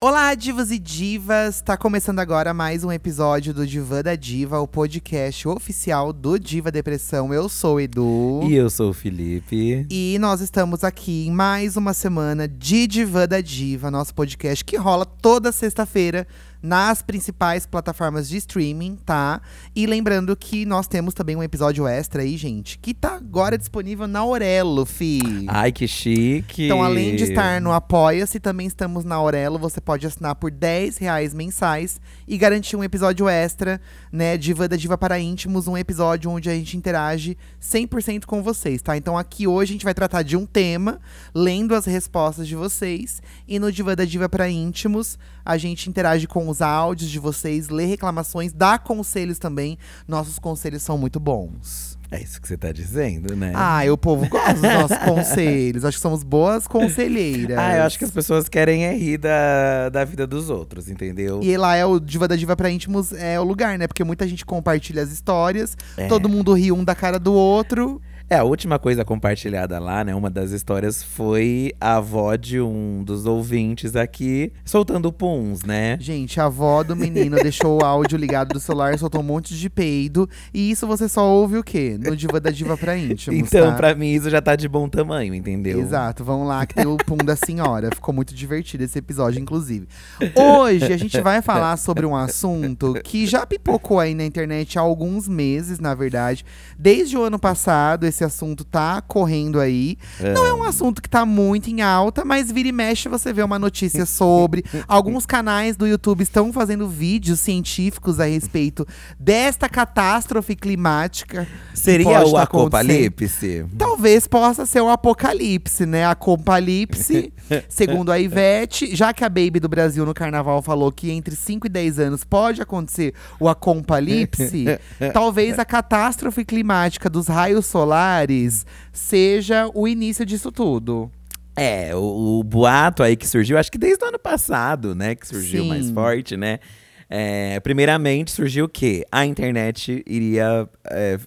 Olá, divas e divas! Tá começando agora mais um episódio do Diva da Diva, o podcast oficial do Diva Depressão. Eu sou o Edu. E eu sou o Felipe. E nós estamos aqui em mais uma semana de Diva da Diva, nosso podcast que rola toda sexta-feira nas principais plataformas de streaming, tá? E lembrando que nós temos também um episódio extra aí, gente, que tá agora disponível na Aurelo, fi. Ai, que chique! Então, além de estar no Apoia-se, também estamos na Aurelo. Você pode assinar por 10 reais mensais e garantir um episódio extra, né? Diva da Diva para íntimos, um episódio onde a gente interage 100% com vocês, tá? Então, aqui hoje a gente vai tratar de um tema, lendo as respostas de vocês. E no Diva da Diva para íntimos, a gente interage com os áudios de vocês, lê reclamações, dá conselhos também. Nossos conselhos são muito bons. É isso que você tá dizendo, né? Ah, o povo gosta dos nossos conselhos. Acho que somos boas conselheiras. Ah, eu acho que as pessoas querem é rir da, da vida dos outros, entendeu? E lá é o Diva da Diva pra íntimos, é o lugar, né? Porque muita gente compartilha as histórias, É. todo mundo ri um da cara do outro. É, a última coisa compartilhada lá, né? Uma das histórias foi a avó de um dos ouvintes aqui soltando puns, né? Gente, a avó do menino deixou o áudio ligado do celular, soltou um monte de peido. E isso você só ouve o quê? No Diva da Diva pra íntimos. Então, tá? pra mim, isso já tá de bom tamanho, entendeu? Exato, vamos lá que tem o pum da senhora. Ficou muito divertido esse episódio, inclusive. Hoje a gente vai falar sobre um assunto que já pipocou aí na internet há alguns meses, na verdade. Desde o ano passado, esse assunto tá correndo aí. Não é um assunto que tá muito em alta, mas vira e mexe você vê uma notícia sobre. Alguns canais do YouTube estão fazendo vídeos científicos a respeito desta catástrofe climática. Seria o tá apocalipse? Talvez possa ser o apocalipse, né? A compalipse, segundo a Ivete. Já que a Baby do Brasil no carnaval falou que entre 5 e 10 anos pode acontecer o acompalipse, talvez a catástrofe climática dos raios solares seja o início disso tudo. É, o, o boato aí que surgiu, acho que desde o ano passado, né? Que surgiu Sim. mais forte, né? É, primeiramente surgiu o quê? A internet iria. é,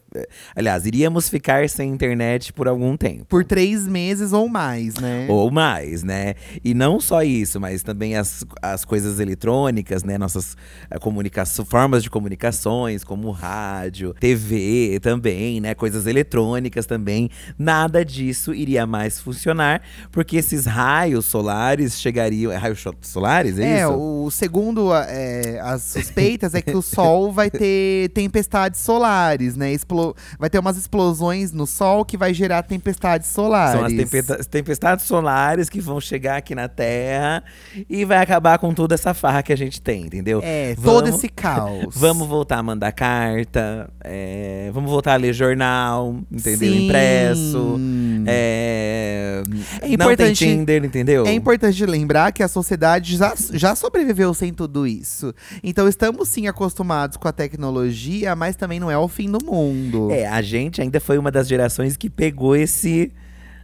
aliás, iríamos ficar sem internet por algum tempo. Por três meses ou mais, né? Ou mais, né? E não só isso, mas também as, as coisas eletrônicas, né? Nossas eh, comunicações, formas de comunicações, como rádio, TV também, né? Coisas eletrônicas também. Nada disso iria mais funcionar, porque esses raios solares chegariam. É raios solares? É, É, isso? o segundo é, as suspeitas é que o Sol vai ter tempestades solares, né? Explo- vai ter umas explosões no Sol que vai gerar tempestades solares. São as tempesta- tempestades solares que vão chegar aqui na Terra e vai acabar com toda essa farra que a gente tem, entendeu? É, Vamos- todo esse caos. Vamos voltar a mandar carta, é, vamos voltar a ler jornal, entendeu? Sim. Impresso. É, É não importante- tem Tinder, entendeu? É importante lembrar que a sociedade já, já sobreviveu sem tudo isso. Então estamos sim acostumados com a tecnologia, mas também não é o fim do mundo. É, a gente ainda foi uma das gerações que pegou esse,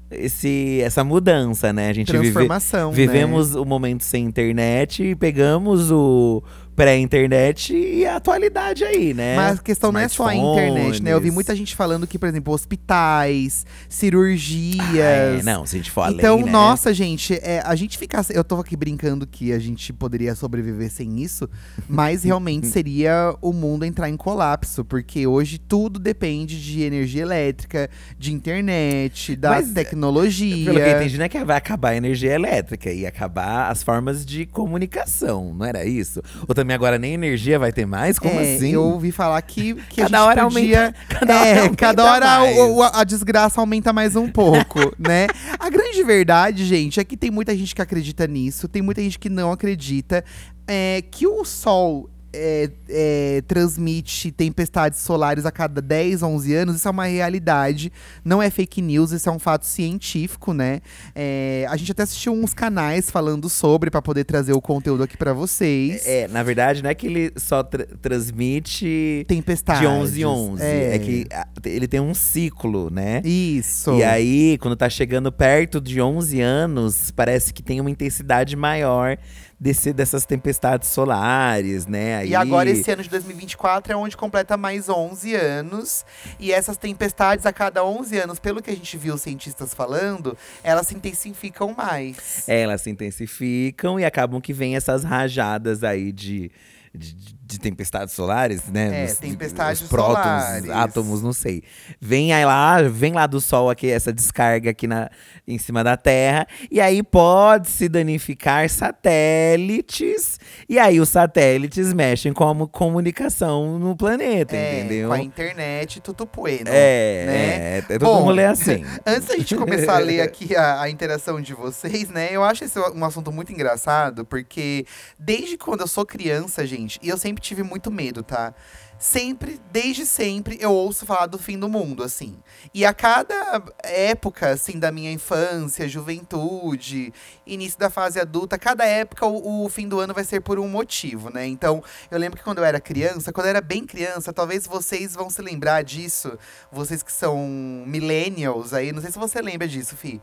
esse, essa mudança, né? A gente vive, Transformação, né? vivemos o momento sem internet e pegamos o pré-internet e a atualidade aí, né? Mas a questão não é só a internet, né? Eu vi Smartphones. muita gente falando que, por exemplo, hospitais, cirurgias. Ah, é, não, se a gente for além, Então, né? nossa, gente, é, a gente fica. Eu tô aqui brincando que a gente poderia sobreviver sem isso, mas realmente seria o mundo entrar em colapso, porque hoje tudo depende de energia elétrica, de internet, da Mas, tecnologia. Pelo que eu entendi, não é que vai acabar a energia elétrica, ia acabar as formas de comunicação, não era isso? Ou também agora nem energia vai ter mais? Como É, assim? Eu ouvi falar que, que Cada a gente hora podia. aumenta- cada é, hora aumenta cada hora mais. o- o- a desgraça aumenta mais um pouco, né? A grande verdade, gente, é que tem muita gente que acredita nisso, tem muita gente que não acredita. É, que o sol. É, é, transmite tempestades solares a cada 10, 11 anos, isso é uma realidade. Não é fake news, isso é um fato científico, né? É, a gente até assistiu uns canais falando sobre pra poder trazer o conteúdo aqui pra vocês. É, na verdade, não é que ele só tra- transmite Tempestades. de 11 em 11. É. Que ele tem um ciclo, né? Isso. E aí, quando tá chegando perto de 11 anos, parece que tem uma intensidade maior. Desse, dessas tempestades solares, né? Aí, E agora, esse ano de 2024 é onde completa mais 11 anos. E essas tempestades, a cada 11 anos, pelo que a gente viu os cientistas falando, elas se intensificam mais. É, elas se intensificam e acabam que vem essas rajadas aí de, de, de tempestades solares, né? É, Os- tempestades os prótons, solares. átomos, não sei. Vem aí lá, vem lá do Sol aqui, essa descarga aqui na, em cima da Terra. E aí pode se danificar satélites. E aí os satélites mexem com a comunicação no planeta, É, entendeu? com a internet, tudo bueno. É, né? é, é todo Bom, rolê assim. Antes da gente começar a ler aqui a, a interação de vocês, né? Eu acho esse um assunto muito engraçado, porque desde quando eu sou criança, gente, e eu sempre tive muito medo, tá? Sempre, desde sempre, eu ouço falar do fim do mundo, assim. E a cada época, assim, da minha infância, juventude, início da fase adulta, cada época o, o fim do ano vai ser por um motivo, né? Então, eu lembro que quando eu era criança, quando eu era bem criança, talvez vocês vão se lembrar disso, vocês que são millennials aí, não sei se você lembra disso, Fi.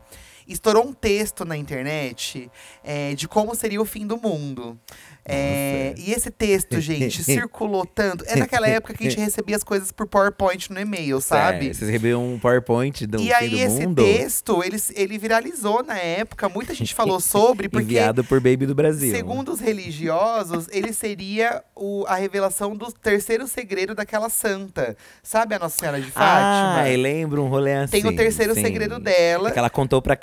Estourou um texto na internet é, de como seria o fim do mundo. É, e esse texto, gente, circulou tanto. É naquela época que a gente recebia as coisas por PowerPoint no e-mail, sabe? É, vocês receberam um PowerPoint do e aí, esse mundo? texto, ele, ele viralizou na época, muita gente falou sobre, porque Enviado por Baby do Brasil. Segundo os religiosos, ele seria o, a revelação do terceiro segredo daquela santa. Sabe a Nossa Senhora de Fátima? Ah, lembro um rolê assim. Tem o terceiro sim. segredo dela. É que ela contou pra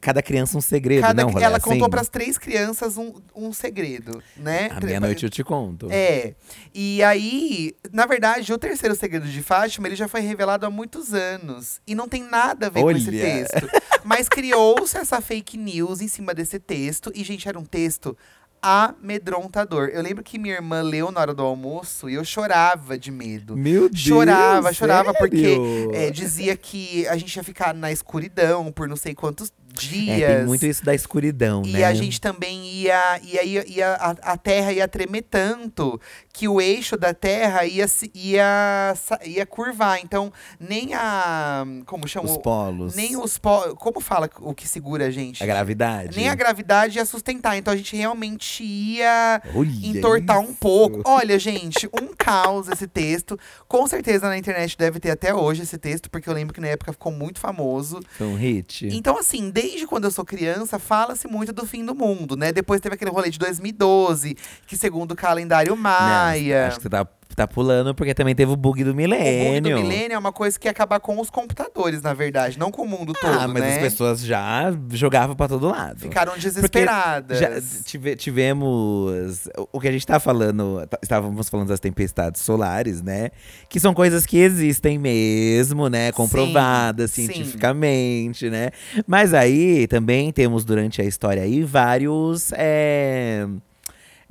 cada criança um segredo, Cada- não? rolê ela assim? contou para as três crianças um, um segredo, né? À meia-noite eu te conto. É. E aí, na verdade, o terceiro segredo de Fátima, ele já foi revelado há muitos anos. E não tem nada a ver com esse Olha. texto. Mas criou-se essa fake news em cima desse texto. E, gente, era um texto amedrontador. Eu lembro que minha irmã leu na hora do almoço e eu chorava de medo. Meu Deus, Chorava, chorava, porque sério? é, dizia que a gente ia ficar na escuridão por não sei quantos dias. É, tem muito isso da escuridão, E né? a gente também ia. ia, ia, ia- a, a Terra ia tremer tanto que o eixo da Terra ia, ia, ia curvar. Então, nem a. Como chama? Os polos. Nem os polos. Como fala o que segura a gente? A gravidade. Nem a gravidade ia sustentar. Então a gente realmente ia Olha entortar um isso. pouco. Olha, gente, um caos esse texto. Com certeza na internet deve ter até hoje esse texto, porque eu lembro que na época ficou muito famoso. Foi um hit. Então, assim, desde quando eu sou criança, fala-se muito do fim do mundo, né? Depois teve aquele rolê de 2012, que segundo o calendário Não, maia. acho que você tá, tá pulando porque também teve o bug do O bug milênio. do milênio é uma coisa que ia acabar com os computadores, na verdade, não com o mundo todo, Ah, mas né? as pessoas já jogavam pra todo lado. Ficaram desesperadas. Tive- tivemos. o- que a gente tá falando. tá- Estávamos falando das tempestades solares, né? Que são coisas que existem mesmo, né? Comprovadas sim. cientificamente, né? Mas aí também temos durante a história aí vários. é,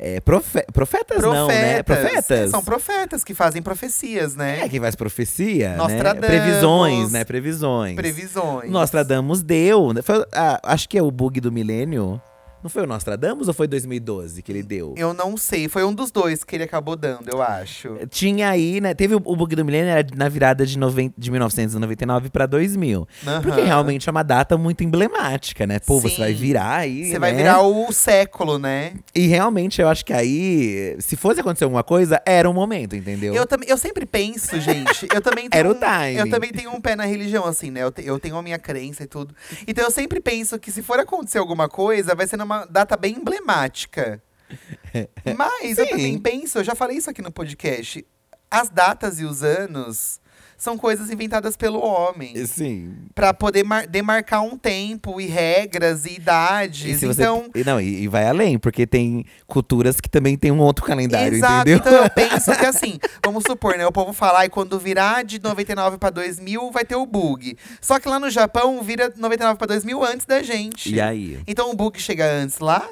é, profe- profetas, não, né? Profetas. São profetas que fazem profecias, né? É, quem faz profecia, né? Nostradamus. Previsões, né? Previsões. Previsões. Nostradamus deu. né? Foi, ah, acho que é o bug do milênio. Não foi o Nostradamus ou foi 2012 que ele deu? Eu não sei, foi um dos dois que ele acabou dando, eu acho. Tinha aí, né? Teve o, o bug do milênio era na virada de, noven, de 1999 pra 2000. Porque Aham. realmente é uma data muito emblemática, né? Pô, você Sim. vai virar aí. Você vai né? virar o século, né? E realmente eu acho que aí, se fosse acontecer alguma coisa, era o momento, entendeu? Eu, eu sempre penso, gente. Eu também Era o um- timing. Eu também tenho um pé na religião, assim, né? Eu, eu tenho a minha crença e tudo. Então eu sempre penso que se for acontecer alguma coisa, vai ser numa data bem emblemática. Mas eu Sim. também penso, eu já falei isso aqui no podcast. As datas e os anos são coisas inventadas pelo homem. Sim. Pra poder mar- demarcar um tempo e regras e E idades. você, então. e não, e, e vai além, porque tem culturas que também tem um outro calendário, Exato, entendeu? então eu penso que assim, vamos supor, né? O povo fala, e quando virar de 99 pra 2000, vai ter o bug. Só que lá no Japão, vira 99 pra 2000 antes da gente. E aí? Então o bug chega antes lá.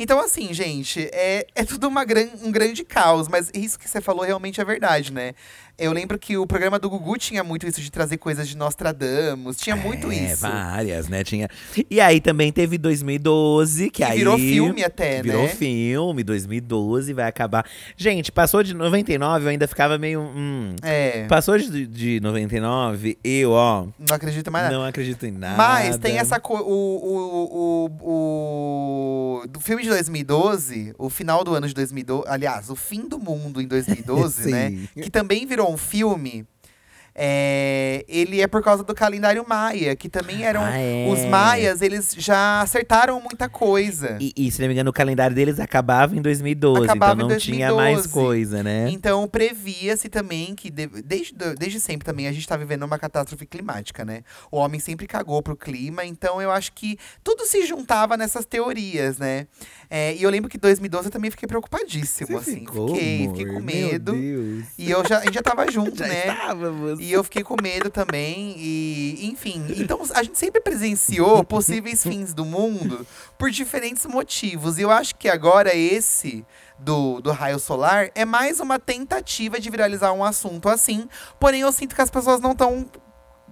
Então, assim, gente, é, é tudo uma gran, um grande caos, mas isso que você falou realmente é verdade, né? Eu lembro que o programa do Gugu tinha muito isso de trazer coisas de Nostradamus, tinha muito é, isso. várias, né? Tinha. E aí também teve 2012, que, Que aí. virou filme até, virou né? filme, 2012 vai acabar. Gente, passou de 99, eu ainda ficava meio. Hum. É, Passou de, de 99, eu, ó, não acredito mais nada. não acredito em nada. Mas tem essa coisa. O, o, o, o, do filme de 2012, o final do ano de 2012, aliás, o fim do mundo em 2012, né? Que também virou um filme. é, ele é por causa do calendário maia, que também eram. Ah, é. Os maias, eles já acertaram muita coisa. E, e, se não me engano, o calendário deles acabava em 2012, Acabava então não tinha mais 2012. coisa, né? Então previa-se também que, de- desde, desde sempre também, a gente tá vivendo uma catástrofe climática, né? O homem sempre cagou pro clima, então eu acho que tudo se juntava nessas teorias, né? É, e eu lembro que em 2012 eu também fiquei preocupadíssimo, assim. fiquei, fiquei com medo. Meu Deus. E eu já, a gente já tava junto, Já né? estávamos. E eu fiquei com medo também. E, enfim, então a gente sempre presenciou possíveis fins do mundo por diferentes motivos. E eu acho que agora esse do, do raio solar é mais uma tentativa de viralizar um assunto assim. Porém, eu sinto que as pessoas não estão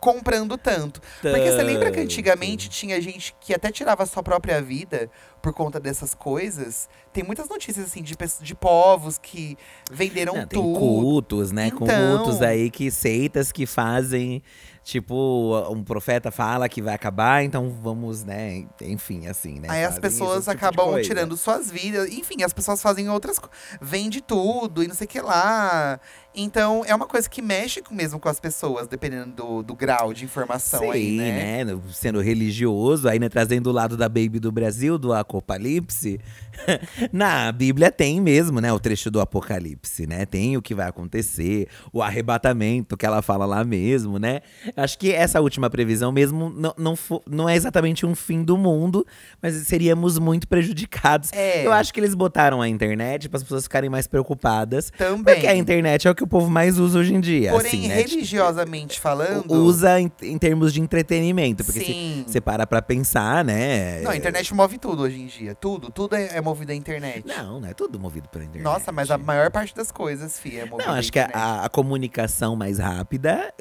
comprando tanto. Porque você lembra que antigamente tinha gente que até tirava a sua própria vida por conta dessas coisas? Tem muitas notícias assim de, de povos que venderam Não, tem tudo. cultos, né? Então- Cultos aí que seitas que fazem, tipo, um profeta fala que vai acabar, então vamos, né? Enfim, assim, né? Aí as pessoas tipo acabam tirando suas vidas. Enfim, as pessoas fazem outras coisas. Vende tudo e não sei o que lá. Então, é uma coisa que mexe mesmo com as pessoas, dependendo do, do grau de informação Sim, aí, né? né? Sendo religioso, aí né, trazendo o lado da Baby do Brasil, do Apocalipse. Na Bíblia tem mesmo, né? O trecho do Apocalipse, né? Tem o que vai acontecer, o arrebatamento que ela fala lá mesmo, né? Acho que essa última previsão mesmo não, não, não é exatamente um fim do mundo, mas seríamos muito prejudicados. É. Eu acho que eles botaram a internet para as pessoas ficarem mais preocupadas. Também. Porque a internet é o que o povo mais usa hoje em dia. Porém, assim, né? religiosamente falando. usa em, em termos de entretenimento. Porque se Sim. você para pra pensar, né? Não, a internet move tudo hoje em dia. Tudo. Tudo é, é movido à internet. Não, não é tudo movido pela internet. Nossa, mas a maior parte das coisas, Fia, é movida Não, acho que a- a comunicação mais rápida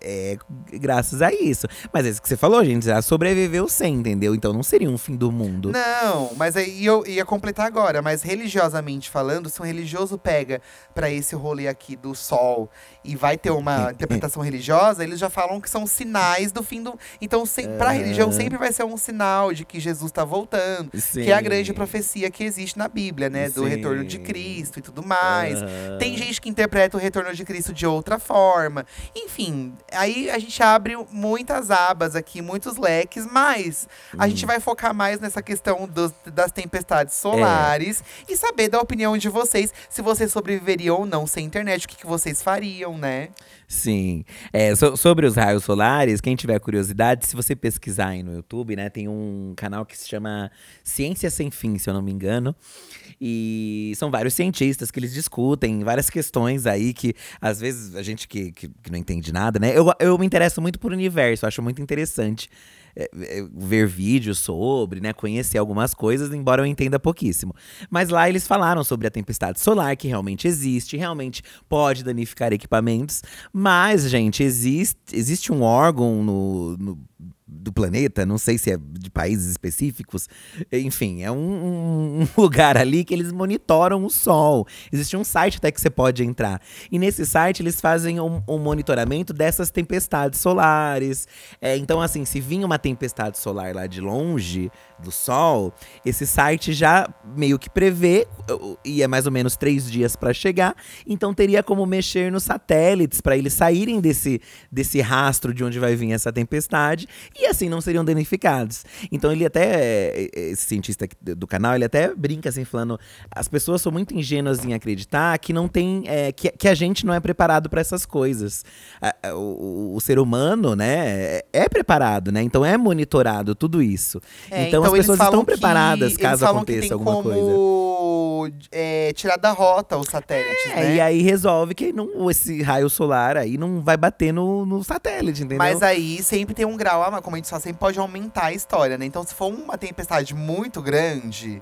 é graças a isso. Mas é isso que você falou, gente, já sobreviveu sem, entendeu? Então não seria um fim do mundo. Não, mas aí eu ia completar agora, mas religiosamente falando, se um religioso pega pra esse rolê aqui do sol e vai ter uma interpretação religiosa, eles já falam que são sinais do fim do. Então, se, pra religião sempre vai ser um sinal de que Jesus tá voltando. Que é a grande Sim. profecia que existe na Bíblia, né? Do Sim. retorno de Cristo e tudo mais. Aham. Tem gente que interpreta o retorno de Cristo de outra forma. Enfim, aí a gente abre muitas abas aqui, muitos leques, mas a Hum. gente vai focar mais nessa questão dos- das É. tempestades solares e saber da opinião de vocês, se vocês sobreviveriam ou não sem internet, o que, que vocês fariam, né? Sim. É, so- sobre os raios solares, quem tiver curiosidade, se você pesquisar aí no YouTube, né, tem um canal que se chama Ciência Sem Fim, se eu não me engano. E são vários cientistas que eles discutem várias questões aí que, às vezes, a gente que, que, que não entende nada, né? Eu, eu me interesso muito por universo, acho muito interessante. é, é, ver vídeos sobre, né, conhecer algumas coisas, embora eu entenda pouquíssimo. Mas lá eles falaram sobre a tempestade solar, que realmente existe, realmente pode danificar equipamentos, mas, gente, existe, existe um órgão no, no- do planeta, não sei se é de países específicos, enfim, é um, um lugar ali que eles monitoram o Sol. Existe um site até que você pode entrar. E nesse site eles fazem um, um monitoramento dessas tempestades solares. É, então, assim, se vinha uma tempestade solar lá de longe do Sol, esse site já meio que prevê, e é mais ou menos três dias para chegar, então teria como mexer nos satélites para eles saírem desse, desse rastro de onde vai vir essa tempestade e assim não seriam danificados. Então ele até, esse cientista do canal, ele até brinca assim, falando: as pessoas são muito ingênuas em acreditar que não tem, é, que, que a gente não é preparado para essas coisas. O, o- o ser humano, né, é, é preparado, né? Então é monitorado tudo isso. É, então, as eles pessoas estão que- preparadas caso que aconteça alguma coisa. é, tirar da rota os satélites, É, né? e aí resolve que não, esse raio solar aí não vai bater no, no satélite, entendeu? Mas aí sempre tem um grau, ah, mas como a gente só sempre pode aumentar a história, né? Então, se for uma tempestade muito grande,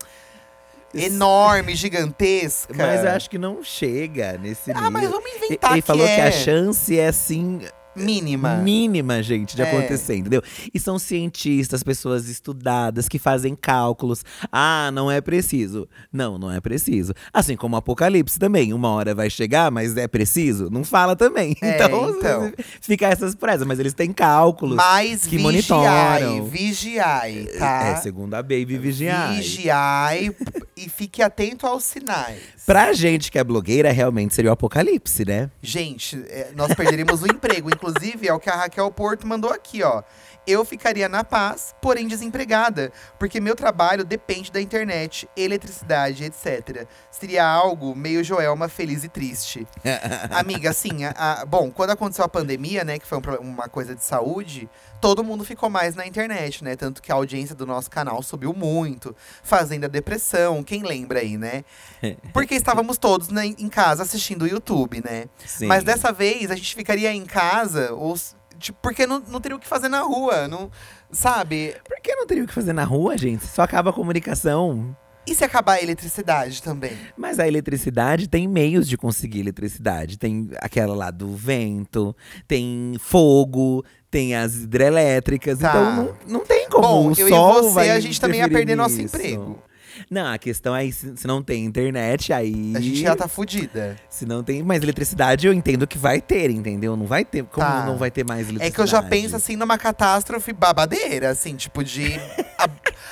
enorme, gigantesca. Mas eu acho que não chega nesse nível. Ah, mas vamos inventar Ele que falou é. que a chance é assim Mínima. mínima, gente, de É. acontecer, entendeu? E são cientistas, pessoas estudadas que fazem cálculos. Ah, não é preciso. Não, não é preciso. Assim como o apocalipse também. Uma hora vai chegar, mas é preciso? Não fala também. É, então, então. fica essas presas. Mas eles têm cálculos. Mas que vigiai, monitoram. vigiai, tá? É, segundo a Baby Vigiar. Vigiai p- e fique atento aos sinais. Pra gente que é blogueira, realmente seria o apocalipse, né? Gente, é, nós perderíamos o emprego. Inclusive, é o que a Raquel Porto mandou aqui, ó. Eu ficaria na paz, porém desempregada, porque meu trabalho depende da internet, eletricidade, etc. Seria algo meio Joelma feliz e triste. Amiga, assim, a- a- bom, quando aconteceu a pandemia, né, que foi um uma coisa de saúde, todo mundo ficou mais na internet, né? Tanto que a audiência do nosso canal subiu muito, fazendo a depressão, quem lembra aí, né? Porque estávamos todos né, em casa assistindo o YouTube, né? Sim. Mas dessa vez a gente ficaria em casa, ou, tipo, porque não, não teria o que fazer na rua, não, sabe? Por que não teria o que fazer na rua, gente? Só acaba a comunicação. E se acabar a eletricidade também? Mas a eletricidade tem meios de conseguir eletricidade. Tem aquela lá do vento, tem fogo, tem as hidrelétricas. Tá. Então não, não tem como. Bom, o eu e sol você, vai a gente também ia perder nosso nisso. emprego. Não, a questão é se, se não tem internet, aí. A gente já tá fudida. Se não tem mais eletricidade, eu entendo que vai ter, entendeu? Não vai ter. Como Tá. não vai ter mais eletricidade? É que eu já penso assim numa catástrofe babadeira, assim, tipo de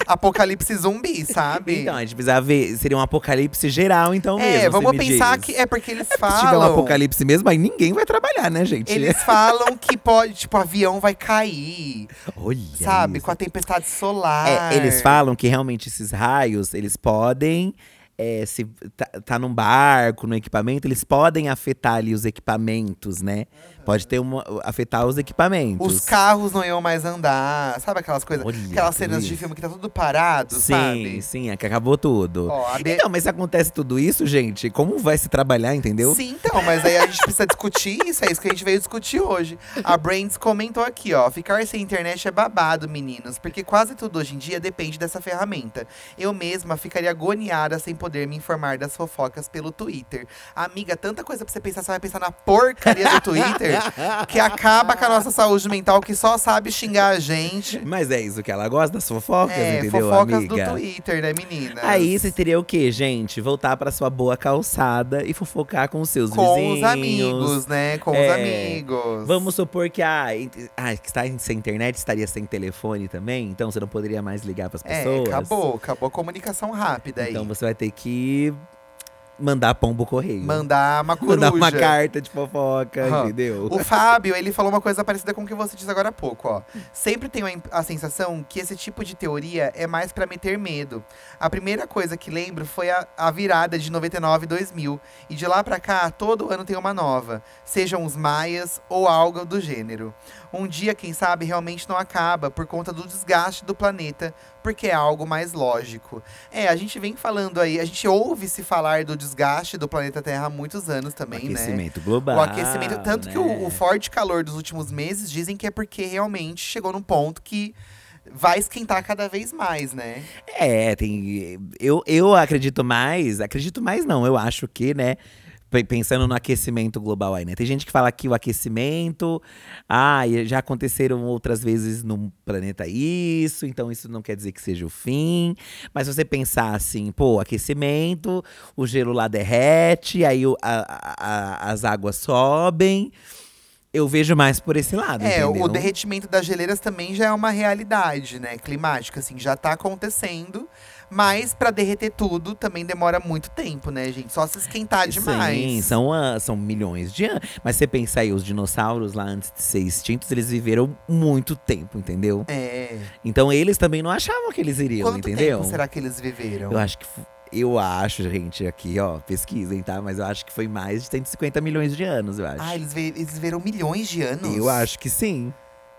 apocalipse zumbi, sabe? Então, a gente precisava ver. Seria um apocalipse geral, então mesmo. é, vamos pensar diz. que é porque eles Se falam. tiver um apocalipse mesmo, aí ninguém vai trabalhar, né, gente? Eles falam que pode, tipo, o avião vai cair, Olha sabe? isso. Com a tempestade solar. É, eles falam que realmente esses raios, eles podem. é, se tá, tá num barco, no equipamento, eles podem afetar ali os equipamentos, né? Pode ter uma, afetar os equipamentos. Os carros não iam mais andar, sabe aquelas coisas, Olha, aquelas cenas de filme que tá tudo parado, Sim, sabe? sim, é que acabou tudo. Ó, de- Então, mas se acontece tudo isso, gente, como vai se trabalhar, entendeu? Sim, então, mas aí a gente precisa discutir isso, é isso que a gente veio discutir hoje. A Brains comentou aqui, ó, ficar sem internet é babado, meninos, porque quase tudo hoje em dia depende dessa ferramenta. Eu mesma ficaria agoniada sem poder me informar das fofocas pelo Twitter. Amiga, tanta coisa pra você pensar, você vai pensar na porcaria do Twitter, que acaba com a nossa saúde mental, que só sabe xingar a gente. Mas é isso que ela gosta, das fofocas, É, entendeu, fofocas amiga? do Twitter, né, menina? Aí você teria o quê, gente? Voltar pra sua boa calçada e fofocar com os seus Com vizinhos. os amigos, né? Com os É, amigos. Vamos supor que ent- ah, que está sem internet, estaria sem telefone também, então você não poderia mais ligar pras É, pessoas. acabou, acabou a comunicação rápida aí. Então você vai ter que mandar pombo correio. Mandar uma coruja. Mandar uma carta de fofoca, Aham. entendeu? O Fábio, ele falou uma coisa parecida com o que você disse agora há pouco, ó. Sempre tenho a, sensação que esse tipo de teoria é mais pra meter medo. A primeira coisa que lembro foi a, a virada de 99 e 2000. E de lá pra cá, todo ano tem uma nova. Sejam os maias ou algo do gênero. Um dia, quem sabe, realmente não acaba por conta do desgaste do planeta, porque é algo mais lógico. É, a gente vem falando aí, a gente ouve se falar do desgaste do planeta Terra há muitos anos O também, né? aquecimento global. O aquecimento. Tanto que o, né? o forte calor dos últimos meses dizem que é porque realmente chegou num ponto que vai esquentar cada vez mais, né? É, tem. Eu, eu acredito mais. Acredito mais, não. Eu acho que, né? Pe- Pensando no aquecimento global aí, né? Tem gente que fala que o aquecimento. Ah, já aconteceram outras vezes no planeta isso, então isso não quer dizer que seja o fim. Mas se você pensar assim, pô, aquecimento, o gelo lá derrete, aí o- a- a- as águas sobem. Eu vejo mais por esse lado. É, entendeu? o derretimento das geleiras também já é uma realidade, né? Climática, assim, já tá acontecendo. Mas pra derreter tudo também demora muito tempo, né, gente? Só se esquentar demais. Sim, são, ah, são milhões de anos. Mas você pensa aí, os dinossauros lá antes de ser extintos, eles viveram muito tempo, entendeu? É. Então eles também não achavam que eles iriam, Quanto entendeu? tempo será que eles viveram? Eu acho que. Eu acho, gente, aqui, ó, pesquisem, tá? Mas eu acho que foi mais de 150 milhões de anos, eu acho. Ah, eles, vi- eles viveram milhões de anos? eu acho que sim.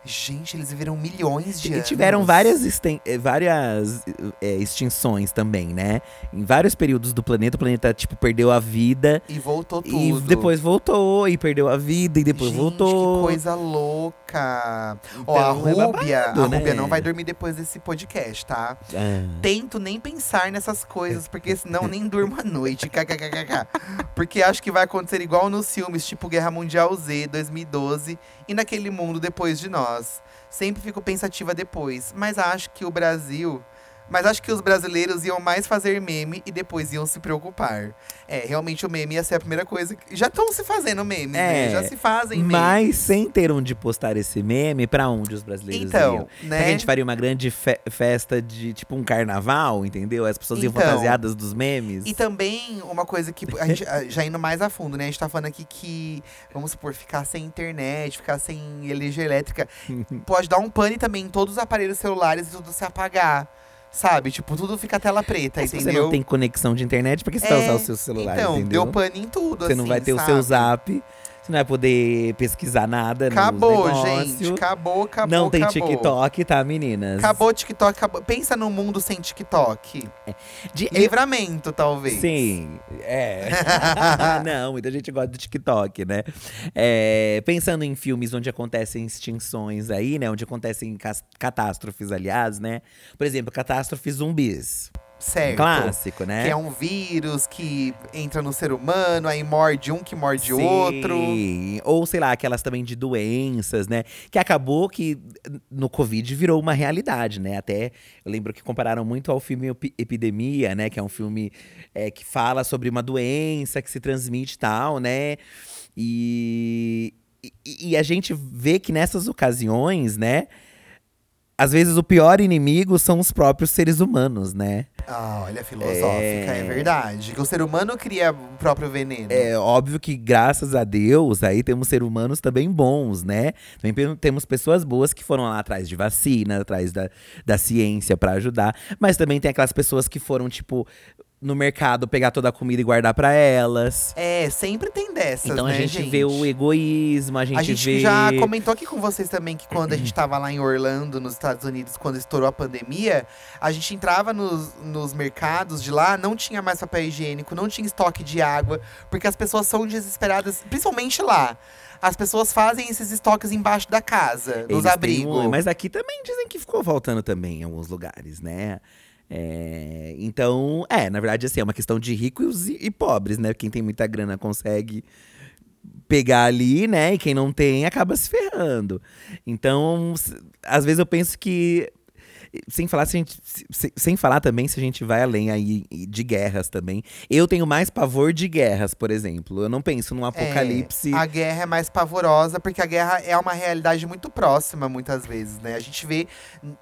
Gente, eles viveram milhões de E anos. tiveram várias, eh, várias eh, extinções também, né? Em vários períodos do planeta, o planeta, tipo, perdeu a vida. E voltou tudo. E depois voltou, e perdeu a vida, e depois Gente, voltou. que coisa louca. Ó, a Então, é Rúbia, babado, a Rúbia né? não vai dormir depois desse podcast, tá? Ah. Tento nem pensar nessas coisas, porque senão nem durmo à noite. Porque acho que vai acontecer igual nos filmes, tipo Guerra Mundial Z, 2012, e naquele mundo depois de nós. Sempre fico pensativa depois, mas acho que o Brasil. Mas acho que os brasileiros iam mais fazer meme e depois iam se preocupar. É, realmente o meme ia ser a primeira coisa. que- Já estão se fazendo memes, né? É, Já se fazem memes. Mas sem ter onde postar esse meme, pra onde os brasileiros Então, iam? Né? a gente faria uma grande fe- festa de tipo um carnaval, entendeu? As pessoas iam Então. fantasiadas dos memes. E também uma coisa que a gente, já indo mais a fundo, né? A gente tá falando aqui que, vamos supor, ficar sem internet, ficar sem energia elétrica, pode dar um pane também em todos os aparelhos celulares e tudo se apagar. Sabe? Tipo, tudo fica tela preta, Mas se você entendeu? não tem conexão de internet, por que você vai usar o seu celular, Então, entendeu? deu pane em tudo, Você não assim, vai ter o sabe? seu zap, você não vai poder pesquisar nada Acabou, gente. Acabou, acabou, Não tem acabou. TikTok, tá, meninas? Acabou o TikTok, acabou. Pensa num mundo sem TikTok. De- Livramento, talvez. Sim, é. não, muita gente gosta do TikTok, né? É, pensando em filmes onde acontecem extinções aí, né? Onde acontecem catástrofes, aliás, né? Por exemplo, catástrofes zumbis. Certo. Clássico, né? Que é um vírus que entra no ser humano, aí morde um que morde o outro. Sim. Ou, sei lá, aquelas também de doenças, né? Que acabou que no Covid virou uma realidade, né? Até eu lembro que compararam muito ao filme Epi- Epidemia, né? Que é um filme é, que fala sobre uma doença que se transmite e tal, né? E, e, e a gente vê que nessas ocasiões, né? Às vezes o pior inimigo são os próprios seres humanos, né? Ah, olha, filosófica, é... verdade. Que o ser humano cria o próprio veneno. É óbvio que, graças a Deus, aí temos seres humanos também bons, né? Também temos pessoas boas que foram lá atrás de vacina, atrás da, da ciência pra ajudar. Mas também tem aquelas pessoas que foram, tipo, no mercado pegar toda a comida e guardar pra elas. É, sempre tem dessas, então né, a gente, gente vê o egoísmo, a gente, A gente vê. já comentou aqui com vocês também que quando a gente tava lá em Orlando, nos Estados Unidos, quando estourou a pandemia, a gente entrava nos, nos mercados de lá, não tinha mais papel higiênico, não tinha estoque de água, porque as pessoas são desesperadas, principalmente lá. As pessoas fazem esses estoques embaixo da casa, nos Eles têm abrigos. um- mas aqui também dizem que ficou faltando também em alguns lugares, né? É, então, é, na verdade, assim, é uma questão de ricos e, e pobres, né? Quem tem muita grana consegue pegar ali, né? E quem não tem acaba se ferrando. Então, às vezes eu penso que. Sem falar, se gente, se- se- sem falar também se a gente vai além aí de guerras também. Eu tenho mais pavor de guerras, por exemplo. Eu não penso num apocalipse. É, a guerra é mais pavorosa, porque a guerra é uma realidade muito próxima, muitas vezes, né? A gente vê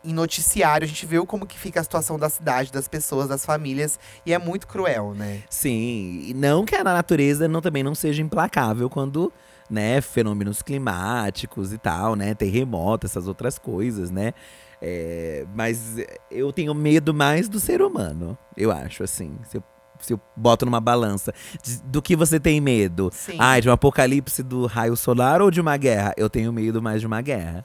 em noticiário, a gente vê como que fica a situação da cidade, das pessoas, das famílias, e é muito cruel, né? Sim, e não que a natureza não, também não seja implacável quando, né, fenômenos climáticos e tal, né, terremotos, essas outras coisas, né. É, mas eu tenho medo mais do ser humano, eu acho, assim. Se eu, se eu boto numa balança. De- do que você tem medo? Sim. Ai, de um apocalipse do raio solar ou de uma guerra? Eu tenho medo mais de uma guerra.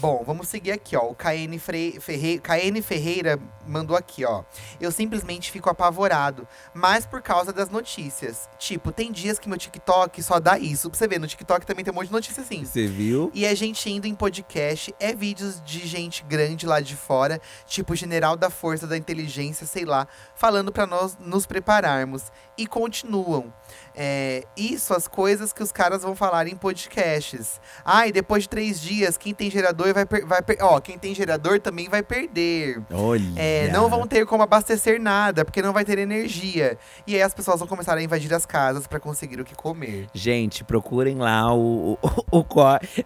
Bom, vamos seguir aqui, ó. O KN, Fre- Ferre... KN Ferreira mandou aqui, ó. Eu simplesmente fico apavorado, mas por causa das notícias. Tipo, tem dias que meu TikTok só dá isso. Pra você ver, no TikTok também tem um monte de notícia assim. Você viu? E é gente indo em podcast, é vídeos de gente grande lá de fora, tipo general da força da inteligência, sei lá, falando pra nós nos prepararmos. E continuam. É, isso, as coisas que os caras vão falar em podcasts. Ah, e depois de três dias, quem tem gerador vai, vai Ó, quem tem gerador também vai perder. Olha. É, não vão ter como abastecer nada, porque não vai ter energia. E aí as pessoas vão começar a invadir as casas pra conseguir o que comer. Gente, procurem lá o, o, o,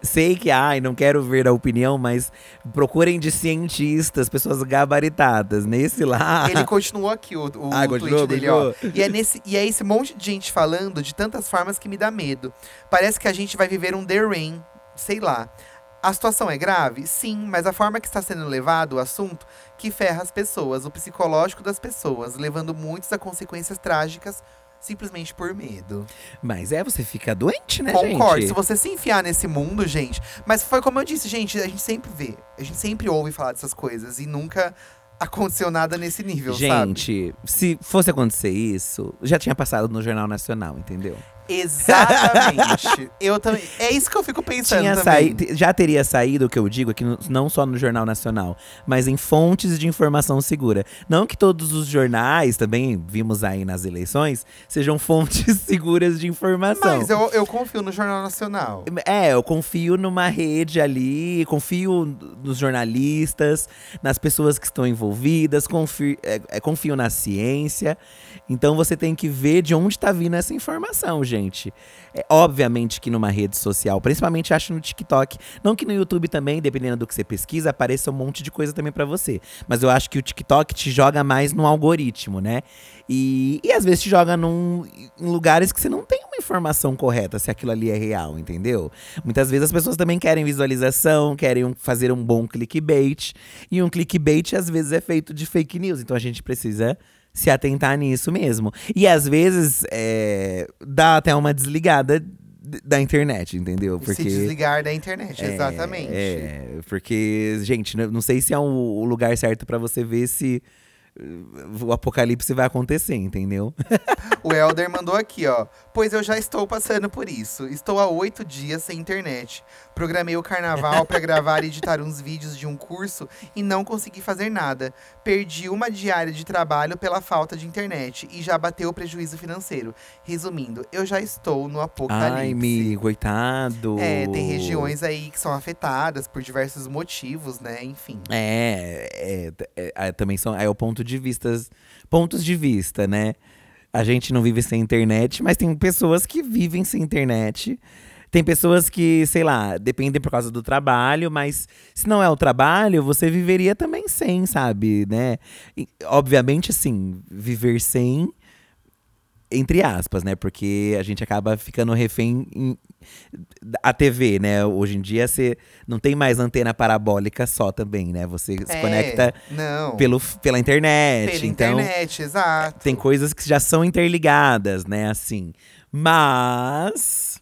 Sei que, ai, não quero ver a opinião, mas procurem de cientistas, pessoas gabaritadas. Nesse lá. Ele continuou aqui, o, o Ah, tweet continuou, dele, ó. E é, nesse, e é esse monte de gente falando de tantas formas que me dá medo. Parece que a gente vai viver um The Rain, sei lá. A situação é grave? Sim, mas a forma que está sendo levado o assunto que ferra as pessoas, o psicológico das pessoas, levando muitos a consequências trágicas simplesmente por medo. Mas é, você fica doente, né, Concordo. gente? Se você se enfiar nesse mundo, gente. Mas foi como eu disse, gente, a gente sempre vê. A gente sempre ouve falar dessas coisas e nunca aconteceu nada nesse nível, sabe? Gente, se fosse acontecer isso, já tinha passado no Jornal Nacional, entendeu? Exatamente. eu também. É isso que eu fico pensando Tinha também. saí- já teria saído, o que eu digo, aqui no- não só no Jornal Nacional, mas em fontes de informação segura. Não que todos os jornais, também vimos aí nas eleições, sejam fontes seguras de informação. Mas eu, eu confio no Jornal Nacional. É, eu confio numa rede ali, confio nos jornalistas, nas pessoas que estão envolvidas, confio, é, é, confio na ciência. Então você tem que ver de onde está vindo essa informação, gente. É, obviamente que numa rede social, principalmente acho no TikTok, não que no YouTube também, dependendo do que você pesquisa, apareça um monte de coisa também pra você. Mas eu acho que o TikTok te joga mais no algoritmo, né? E, e às vezes te joga num, em lugares que você não tem uma informação correta se aquilo ali é real, entendeu? Muitas vezes as pessoas também querem visualização, querem um- fazer um bom clickbait. E um clickbait às vezes é feito de fake news. Então a gente precisa se atentar nisso mesmo. E às vezes é, dá até uma desligada da internet, entendeu? Se desligar da internet, É, exatamente. É, porque, gente, não sei se é um- o lugar certo pra você ver se uh, o apocalipse vai acontecer, entendeu? O Elder mandou aqui, ó. Pois eu já estou passando por isso. Estou há oito dias sem internet. Programei o carnaval pra gravar e editar uns vídeos de um curso e não consegui fazer nada. Perdi uma diária de trabalho pela falta de internet e já bateu o prejuízo financeiro. Resumindo, eu já estou no apocalipse. Ai, me coitado. É, tem regiões aí que são afetadas por diversos motivos, né? Enfim. É, é, é, é, também são é o ponto de vista, pontos de vista, né? A gente não vive sem internet, mas tem pessoas que vivem sem internet. Tem pessoas que, sei lá, dependem por causa do trabalho, mas se não é o trabalho, você viveria também sem, sabe, né? E, obviamente, assim, viver sem entre aspas, né? Porque a gente acaba ficando refém em, a TV, né? Hoje em dia você não tem mais antena parabólica só também, né? Você se É, conecta não. pelo, pela internet. Pela então, internet, exato. tem coisas que já são interligadas, né? Assim. Mas.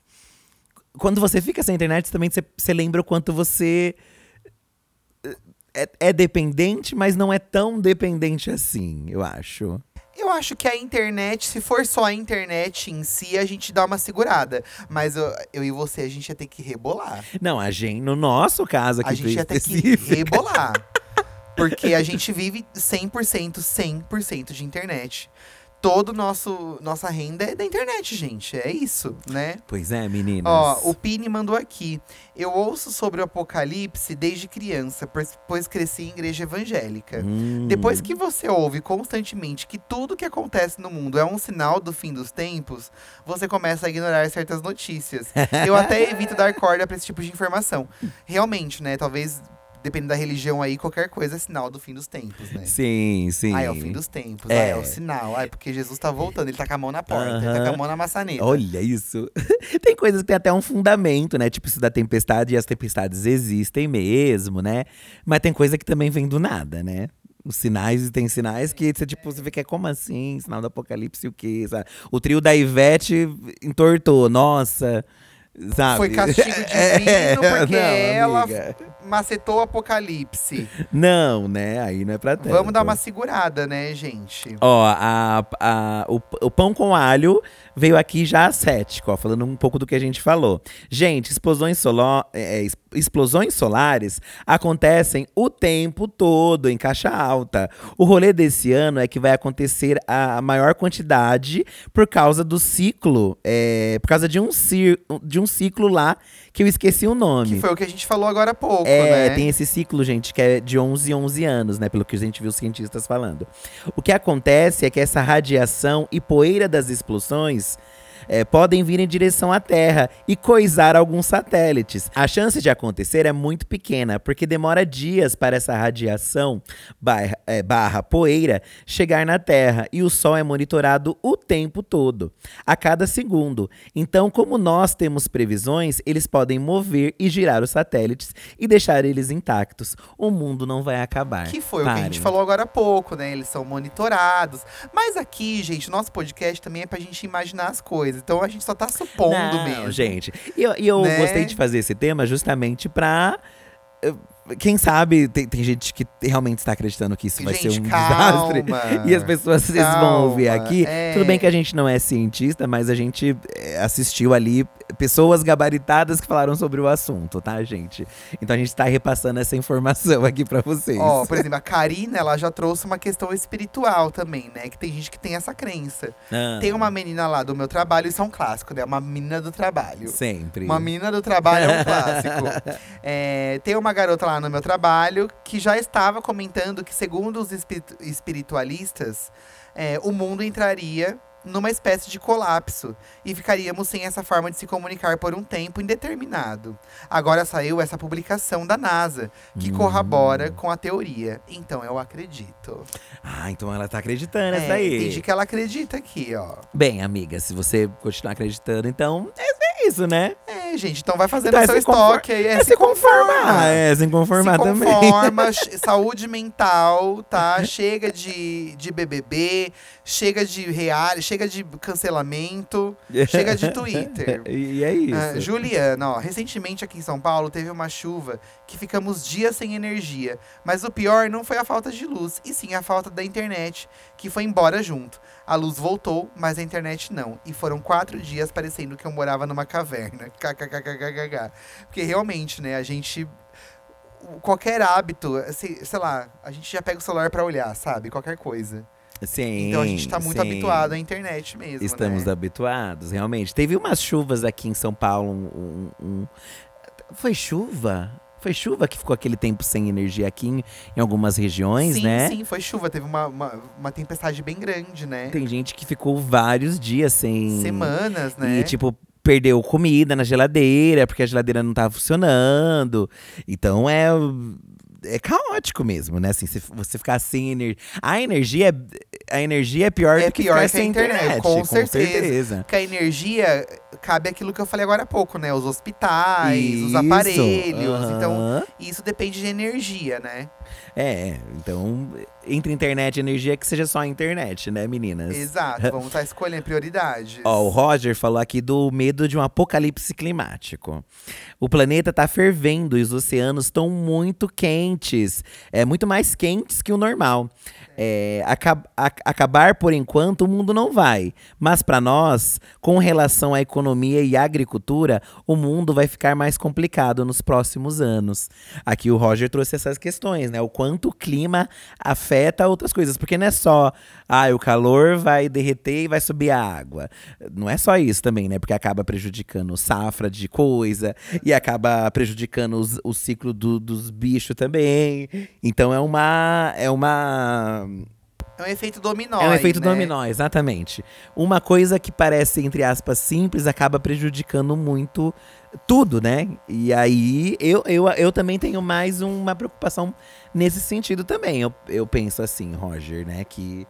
Quando você fica sem internet, também você, você lembra o quanto você. É, é dependente, mas não é tão dependente assim, eu acho. Eu acho que a internet, se for só a internet em si, a gente dá uma segurada. Mas eu, eu e você, a gente ia ter que rebolar. Não, a gente, no nosso caso aqui a gente ia ter que rebolar. Porque a gente vive 100%, 100% de internet. Todo nosso nossa renda é da internet, gente. É isso, né? Pois é, meninas. Ó, o Pini mandou aqui. Eu ouço sobre o apocalipse desde criança, pois, cresci em igreja evangélica. Hum. Depois que você ouve constantemente que tudo que acontece no mundo é um sinal do fim dos tempos, você começa a ignorar certas notícias. Eu até evito dar corda pra esse tipo de informação. Realmente, né? Talvez, dependendo da religião aí, qualquer coisa é sinal do fim dos tempos, né? Sim, sim. Ah, é o fim dos tempos. É. Ah, é o sinal. Ah, é porque Jesus tá voltando, ele tá com a mão na porta, ele tá com a mão na maçaneta. Olha isso. tem coisas que tem até um fundamento, né? Tipo isso da tempestade, e as tempestades existem mesmo, né? Mas tem coisa que também vem do nada, né? Os sinais, tem sinais que você, tipo, você vê que é como assim? Sinal do apocalipse, o quê? Sabe? O trio da Ivete entortou, nossa. Sabe? Foi castigo divino porque não, ela. Macetou o apocalipse. Não, né? Aí não é pra tanto. Vamos dar uma segurada, né, gente? Ó, a, a- o, o pão com alho veio aqui já cético, ó, falando um pouco do que a gente falou. Gente, explosões, solo, é, es- explosões solares acontecem o tempo todo em caixa alta. O rolê desse ano é que vai acontecer a maior quantidade por causa do ciclo, é, por causa de um, cir, de um ciclo lá que eu esqueci o nome. Que foi o que a gente falou agora há pouco, É, né? tem esse ciclo, gente, que é de 11 em 11 anos, né? Pelo que a gente viu os cientistas falando. O que acontece é que essa radiação e poeira das explosões é, podem vir em direção à Terra e coisar alguns satélites. A chance de acontecer é muito pequena, porque demora dias para essa radiação barra, é, barra poeira chegar na Terra e o Sol é monitorado o tempo todo, a cada segundo. Então, como nós temos previsões, eles podem mover e girar os satélites e deixar eles intactos. O mundo não vai acabar. Que foi o que a gente falou agora há pouco, né? Eles são monitorados. Mas aqui, gente, nosso podcast também é pra gente imaginar as coisas. Então a gente só tá supondo não, mesmo. gente. E eu, eu Né? gostei de fazer esse tema justamente pra. Quem sabe, tem, tem gente que realmente está acreditando que isso vai ser um calma, desastre. E as pessoas vão ouvir aqui. é. Tudo bem que a gente não é cientista, mas a gente eh, assistiu ali pessoas gabaritadas que falaram sobre o assunto, tá, gente? Então a gente tá repassando essa informação aqui pra vocês. Ó, por exemplo, a Karina, ela já trouxe uma questão espiritual também, né? Que tem gente que tem essa crença. Ah, Tem uma menina lá do meu trabalho, isso é um clássico, né? Uma menina do trabalho. Sempre. Uma menina do trabalho é um clássico. É, tem uma garota lá no meu trabalho que já estava comentando que, segundo os espiritu- espiritualistas, é, o mundo entraria numa espécie de colapso e ficaríamos sem essa forma de se comunicar por um tempo indeterminado. Agora saiu essa publicação da NASA que Hum. corrobora com a teoria. Então eu acredito. Ah, então ela tá acreditando É, essa aí. Entendi que ela acredita aqui, ó. Bem, amiga, se você continuar acreditando, então é, é isso, né? É, gente, então vai fazendo Então é seu se confor- estoque aí. É, É se conformar. É, se conformar se também. conforma, saúde mental, tá? Chega de, de BBB, chega de reality, chega de cancelamento, chega de Twitter. e é isso. Ah, Juliana, ó, recentemente aqui em São Paulo teve uma chuva que ficamos dias sem energia. Mas o pior não foi a falta de luz, e sim a falta da internet, que foi embora junto. A luz voltou, mas a internet não. E foram quatro dias parecendo que eu morava numa caverna. KKKKKK. Porque realmente, né, a gente. Qualquer hábito, assim, sei lá, a gente já pega o celular pra olhar, sabe? Qualquer coisa. Sim, Então a gente tá muito sim. habituado à internet mesmo. Estamos né? habituados, realmente. Teve umas chuvas aqui em São Paulo. um- um- um- Foi chuva? Foi chuva que ficou aquele tempo sem energia aqui em, em algumas regiões, sim, né? Sim, foi chuva. Teve uma, uma, uma tempestade bem grande, né? Tem gente que ficou vários dias sem. Semanas, né? E, tipo, perdeu comida na geladeira, porque a geladeira não tava funcionando. Então é. É caótico mesmo, né? Assim, se você ficar sem energia. A energia é, a energia é pior É do que pior ficar que a sem internet, internet. com certeza. certeza. Porque a energia cabe aquilo que eu falei agora há pouco, né? Os hospitais, os Isso, aparelhos. Então, aham. isso depende de energia, né? É, então, entre internet e energia, que seja só a internet, né, meninas? Exato. Vamos estar escolhendo prioridades. Ó, o Roger falou aqui do medo de um apocalipse climático. O planeta tá fervendo e os oceanos estão muito quentes. É muito mais quentes que o normal. É, aca- a- acabar por enquanto o mundo não vai, mas para nós, com relação à economia e à agricultura, o mundo vai ficar mais complicado nos próximos anos. Aqui o Roger trouxe essas questões, né? O quanto o clima afeta outras coisas, porque não é só, ah, o calor vai derreter e vai subir a água. Não é só isso também, né? Porque acaba prejudicando safra de coisa e acaba prejudicando os- o ciclo do- dos bichos também. Então é uma é uma É um efeito dominó. é um efeito né? dominó, exatamente. Uma coisa que parece, entre aspas, simples, acaba prejudicando muito tudo, né? E aí, eu, eu, eu também tenho mais uma preocupação nesse sentido também. Eu, eu penso assim, Roger, né? Que,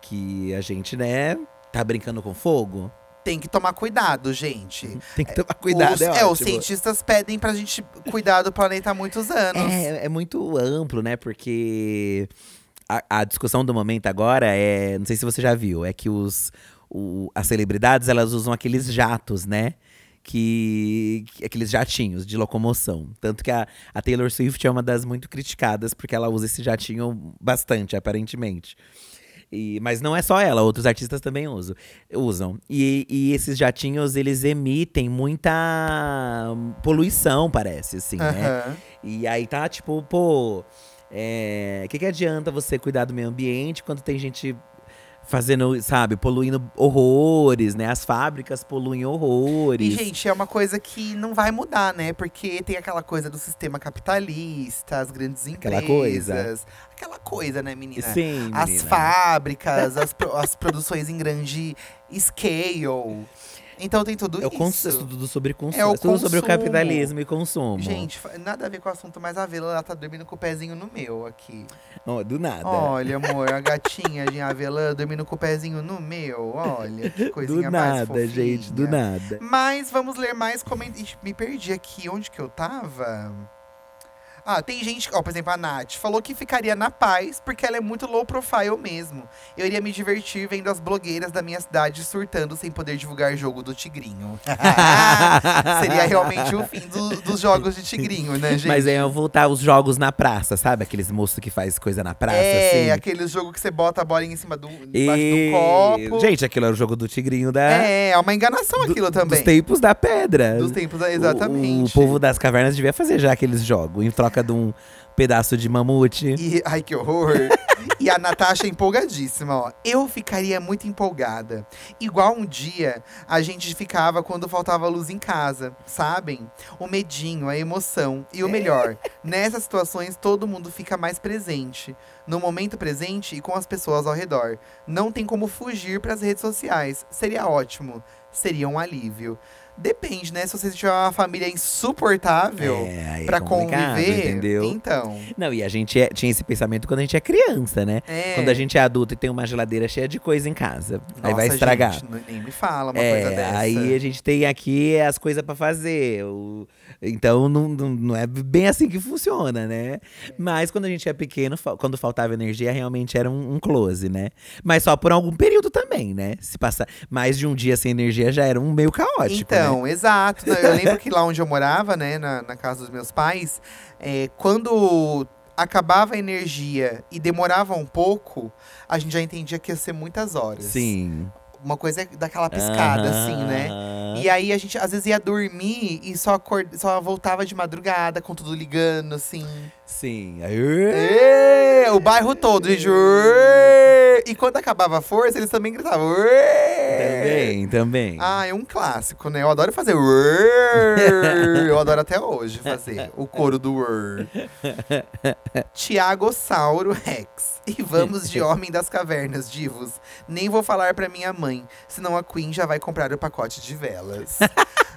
que a gente, né, tá brincando com fogo. Tem que tomar cuidado, gente. Tem que tomar cuidado, os, é, é, os cientistas pedem pra gente cuidar do planeta há muitos anos. É, é muito amplo, né? Porque a, a discussão do momento agora é. Não sei se você já viu, é que os, o- as celebridades elas usam aqueles jatos, né? Que, que- aqueles jatinhos de locomoção. Tanto que a, a Taylor Swift é uma das muito criticadas, porque ela usa esse jatinho bastante, aparentemente. E- mas não é só ela, outros artistas também usam. usam. E, e esses jatinhos, eles emitem muita poluição, parece, assim, né? E aí tá tipo, pô, o que, que adianta você cuidar do meio ambiente quando tem gente fazendo, sabe, poluindo horrores, né? As fábricas poluem horrores. E, gente, é uma coisa que não vai mudar, né? Porque tem aquela coisa do sistema capitalista, as grandes Aquela empresas. coisa. Aquela coisa, né, menina? Sim, As menina. fábricas, as, as produções em grande scale. Então tem tudo É isso. cons- é tudo sobre consumo. É o tudo sobre o consumo. capitalismo e consumo. Gente, nada a ver com o assunto, mas a Vela ela tá dormindo com o pezinho no meu aqui. Ó, do nada. Olha, amor, a gatinha de Avelã dormindo com o pezinho no meu. Olha, que do coisinha mais nada, fofinha. gente, do nada. Mas vamos ler mais comentários. Me perdi aqui, onde que eu tava? Ah, tem gente, ó, por exemplo, a Nath falou que ficaria na paz porque ela é muito low profile mesmo. Eu iria me divertir vendo as blogueiras da minha cidade surtando sem poder divulgar jogo do Tigrinho. Seria realmente o fim do- dos jogos de Tigrinho, né, gente? Mas aí eu voltar os jogos na praça, sabe? Aqueles moços que faz coisa na praça, é, assim. aquele jogo que você bota a bolinha em cima do, E... embaixo do copo. Gente, aquilo era o jogo do tigrinho da, é, é uma enganação aquilo dos também. tempos da pedra. Dos tempos, O- exatamente. O, povo das cavernas devia fazer já aqueles jogos, em troca de um pedaço de mamute. E, ai, que horror. e a Natasha empolgadíssima, ó. Eu ficaria muito empolgada. Igual um dia a gente ficava quando faltava luz em casa, sabem? O medinho, a emoção. E o melhor, nessas situações todo mundo fica mais presente. No momento presente e com as pessoas ao redor. Não tem como fugir para as redes sociais. Seria ótimo. Seria um alívio. Depende, né? Se você tiver uma família insuportável É, é pra complicado, conviver, entendeu? então. Não, e a gente é- tinha esse pensamento quando a gente é criança, né? É. Quando a gente é adulto e tem uma geladeira cheia de coisa em casa. aí vai Nossa, estragar. gente, nem me fala uma coisa É, dessa. aí a gente tem aqui as coisas pra fazer. o- Então não, não, não é bem assim que funciona, né? Mas quando a gente é pequeno, fa- quando faltava energia, realmente era um, um close, né? Mas só por algum período também, né? Se passar mais de um dia sem energia já era um meio caótico. né? Então, exato. Não, Eu lembro que lá onde eu morava, né, na, na casa dos meus pais, é, quando acabava a energia e demorava um pouco, a gente já entendia que ia ser muitas horas. Sim. Uma coisa é daquela piscada, assim, né? E aí a gente às vezes ia dormir e só, acord... só voltava de madrugada com tudo ligando, assim. Sim. Aí- Ê, o bairro todo, gente. Ê. E quando acabava a força, eles também gritavam. Ê. Também, também. Ah, é um clássico, né? Eu adoro fazer. Ê. Eu adoro até hoje fazer o coro do. Tiago Sauro Rex. E vamos de Homem das Cavernas, divos. Nem vou falar pra minha mãe, senão a Queen já vai comprar o pacote de velas.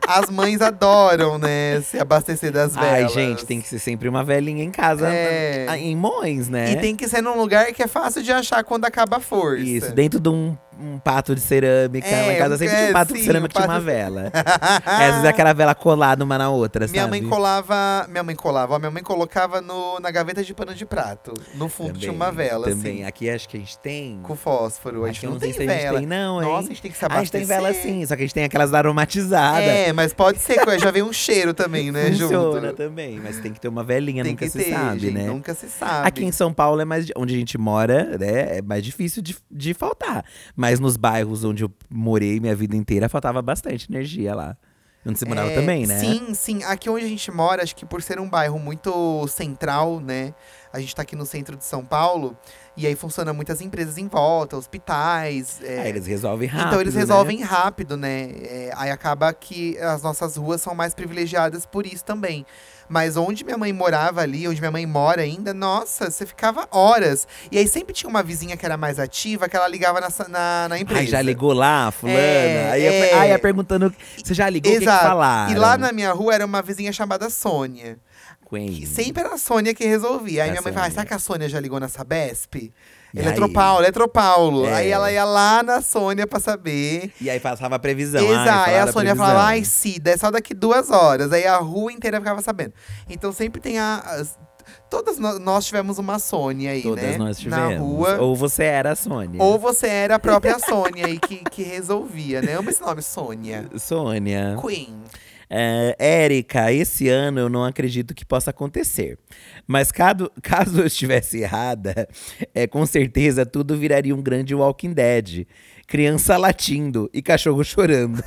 As mães adoram, né? Se abastecer das velas. Ai, gente, tem que ser sempre uma velhinha em casa, É. na- em Mões, né? E tem que ser num lugar que é fácil de achar quando acaba a força. Isso, dentro de um, um pato de cerâmica. É, lá em casa sempre tinha é, um pato de sim, cerâmica um que tinha uma vela. Às vezes aquela vela colada uma na outra, Minha sabe? mãe colava. Minha mãe colava, ó, minha mãe colocava no, na gaveta de pano de prato. No fundo tinha uma vela, Também. assim. Aqui acho que a gente tem. Com fósforo. A Acho gente não, não tem se a gente vela. tem, não, hein? Nossa, a gente tem que se Ah, a gente abastecer. tem vela sim, só que a gente tem aquelas aromatizadas. É, mas pode ser que já vem um cheiro também, né, Funciona junto. também, mas tem que ter uma velhinha, Tem nunca se ter, sabe, gente, né? Nunca se sabe. Aqui em São Paulo é mais onde a gente mora, né? É mais difícil de, de faltar. Mas nos bairros onde eu morei minha vida inteira, faltava bastante energia lá. Onde você morava É, também, né? Sim, sim. Aqui onde a gente mora, acho que por ser um bairro muito central, né? A gente tá aqui no centro de São Paulo. E aí funciona muitas empresas em volta, hospitais. é, Aí eles resolvem rápido. Então eles né? resolvem rápido, né? É, aí acaba que as nossas ruas são mais privilegiadas por isso também. Mas onde minha mãe morava ali, onde minha mãe mora ainda, nossa, você ficava horas. E aí sempre tinha uma vizinha que era mais ativa, que ela ligava na, na, na empresa. Ai, já ligou lá, fulana? É, aí, é. aí ia perguntando, você já ligou, o que, que Exato. falaram? E lá na minha rua era uma vizinha chamada Sônia. Sempre era a Sônia que resolvia. Aí A minha mãe Sônia. será que a Sônia já ligou na Sabesp? E Eletropaulo, Eletropaulo. É. Aí ela ia lá na Sônia pra saber. E aí passava a previsão. Exato. ai, Aí a Sônia falava, ai, Cida, é só daqui duas horas. Aí a rua inteira ficava sabendo. Então sempre tem a. as- todas nó- nós tivemos uma Sônia aí, Todas né? nós tivemos. Na rua. Ou, Ou você era a Sônia. você era a própria Sônia aí que, que resolvia, né? Amo esse nome, Sônia. Sônia. Queen. É, Érica, esse ano eu não acredito que possa acontecer. Mas caso, caso eu estivesse errada, é, com certeza tudo viraria um grande Walking Dead. Criança latindo e cachorro chorando.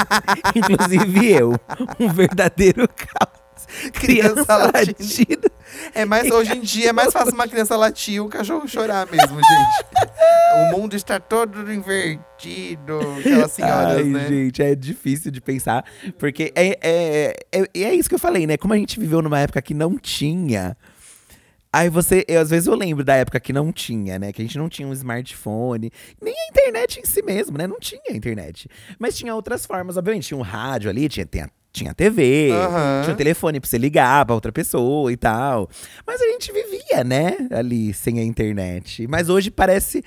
Inclusive eu, um verdadeiro caos. Criança, Criança latindo. É mais hoje em dia é mais fácil uma criança latir e um cachorro chorar mesmo, gente. o mundo está todo invertido. Aquelas senhoras, Ai, né? gente, é difícil de pensar. Porque é, é, é, é isso que eu falei, né? Como a gente viveu numa época que não tinha Aí você, eu, às vezes eu lembro da época que não tinha, né? Que a gente não tinha um smartphone, nem a internet em si mesmo, né? Não tinha internet. Mas tinha outras formas, obviamente. Tinha um rádio ali, tinha, tinha, tinha TV, Aham. tinha um telefone pra você ligar pra outra pessoa e tal. Mas a gente vivia, né? Ali, sem a internet. Mas hoje parece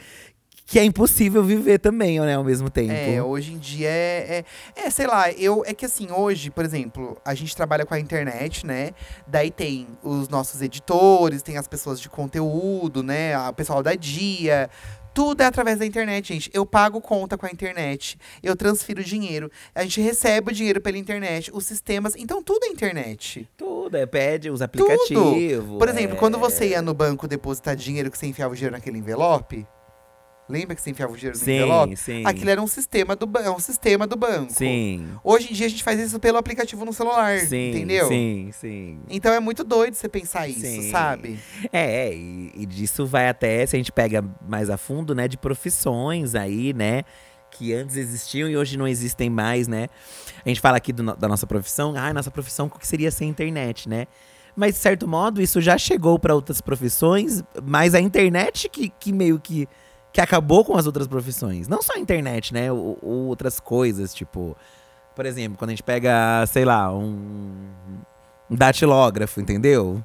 que é impossível viver também, né? Ao mesmo tempo. É, hoje em dia é, é, é, sei lá, eu é que assim, hoje, por exemplo, a gente trabalha com a internet, né? Daí tem os nossos editores, tem as pessoas de conteúdo, né? O pessoal da dia. Tudo é através da internet, gente. Eu pago conta com a internet. Eu transfiro dinheiro. A gente recebe o dinheiro pela internet. Os sistemas. Então, tudo é internet. Tudo, é, pede os aplicativos. Por exemplo, é. quando você ia no banco depositar dinheiro que você enfiava o dinheiro naquele envelope. Lembra que você enfiava o dinheiro no Sim, envelope? sim. Aquilo era um sistema do, é um sistema do banco. Sim. Hoje em dia a gente faz isso pelo aplicativo no celular, Sim, entendeu? Sim, sim. Então é muito doido você pensar isso, Sim. sabe? É, é, e, e disso vai até, se a gente pega mais a fundo, né, de profissões aí, né, que antes existiam e hoje não existem mais, né. A gente fala aqui do no- da nossa profissão, ah, nossa profissão, o que seria sem internet, né? Mas, de certo modo, isso já chegou para outras profissões, mas a internet que, que meio que, que acabou com as outras profissões. Não só a internet, né, ou, ou outras coisas, tipo… Por exemplo, quando a gente pega, sei lá, um, um datilógrafo, entendeu?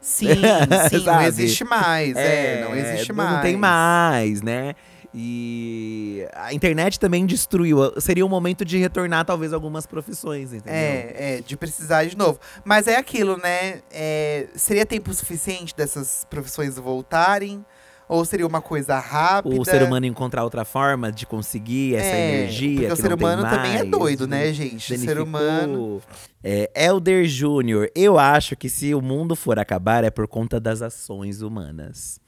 Sim, sim, não existe mais. É, não existe mais. Não tem mais, né? E a internet também destruiu. Seria um momento de retornar, talvez, algumas profissões, entendeu? É, é, de precisar de novo. Mas é aquilo, né? É, seria tempo suficiente dessas profissões voltarem? Ou seria uma coisa rápida? O ser humano encontrar outra forma de conseguir essa É, energia. Porque o ser humano também é mais, doido, né, gente? O ser humano. É, Elder Júnior, eu acho que se o mundo for acabar é por conta das ações humanas.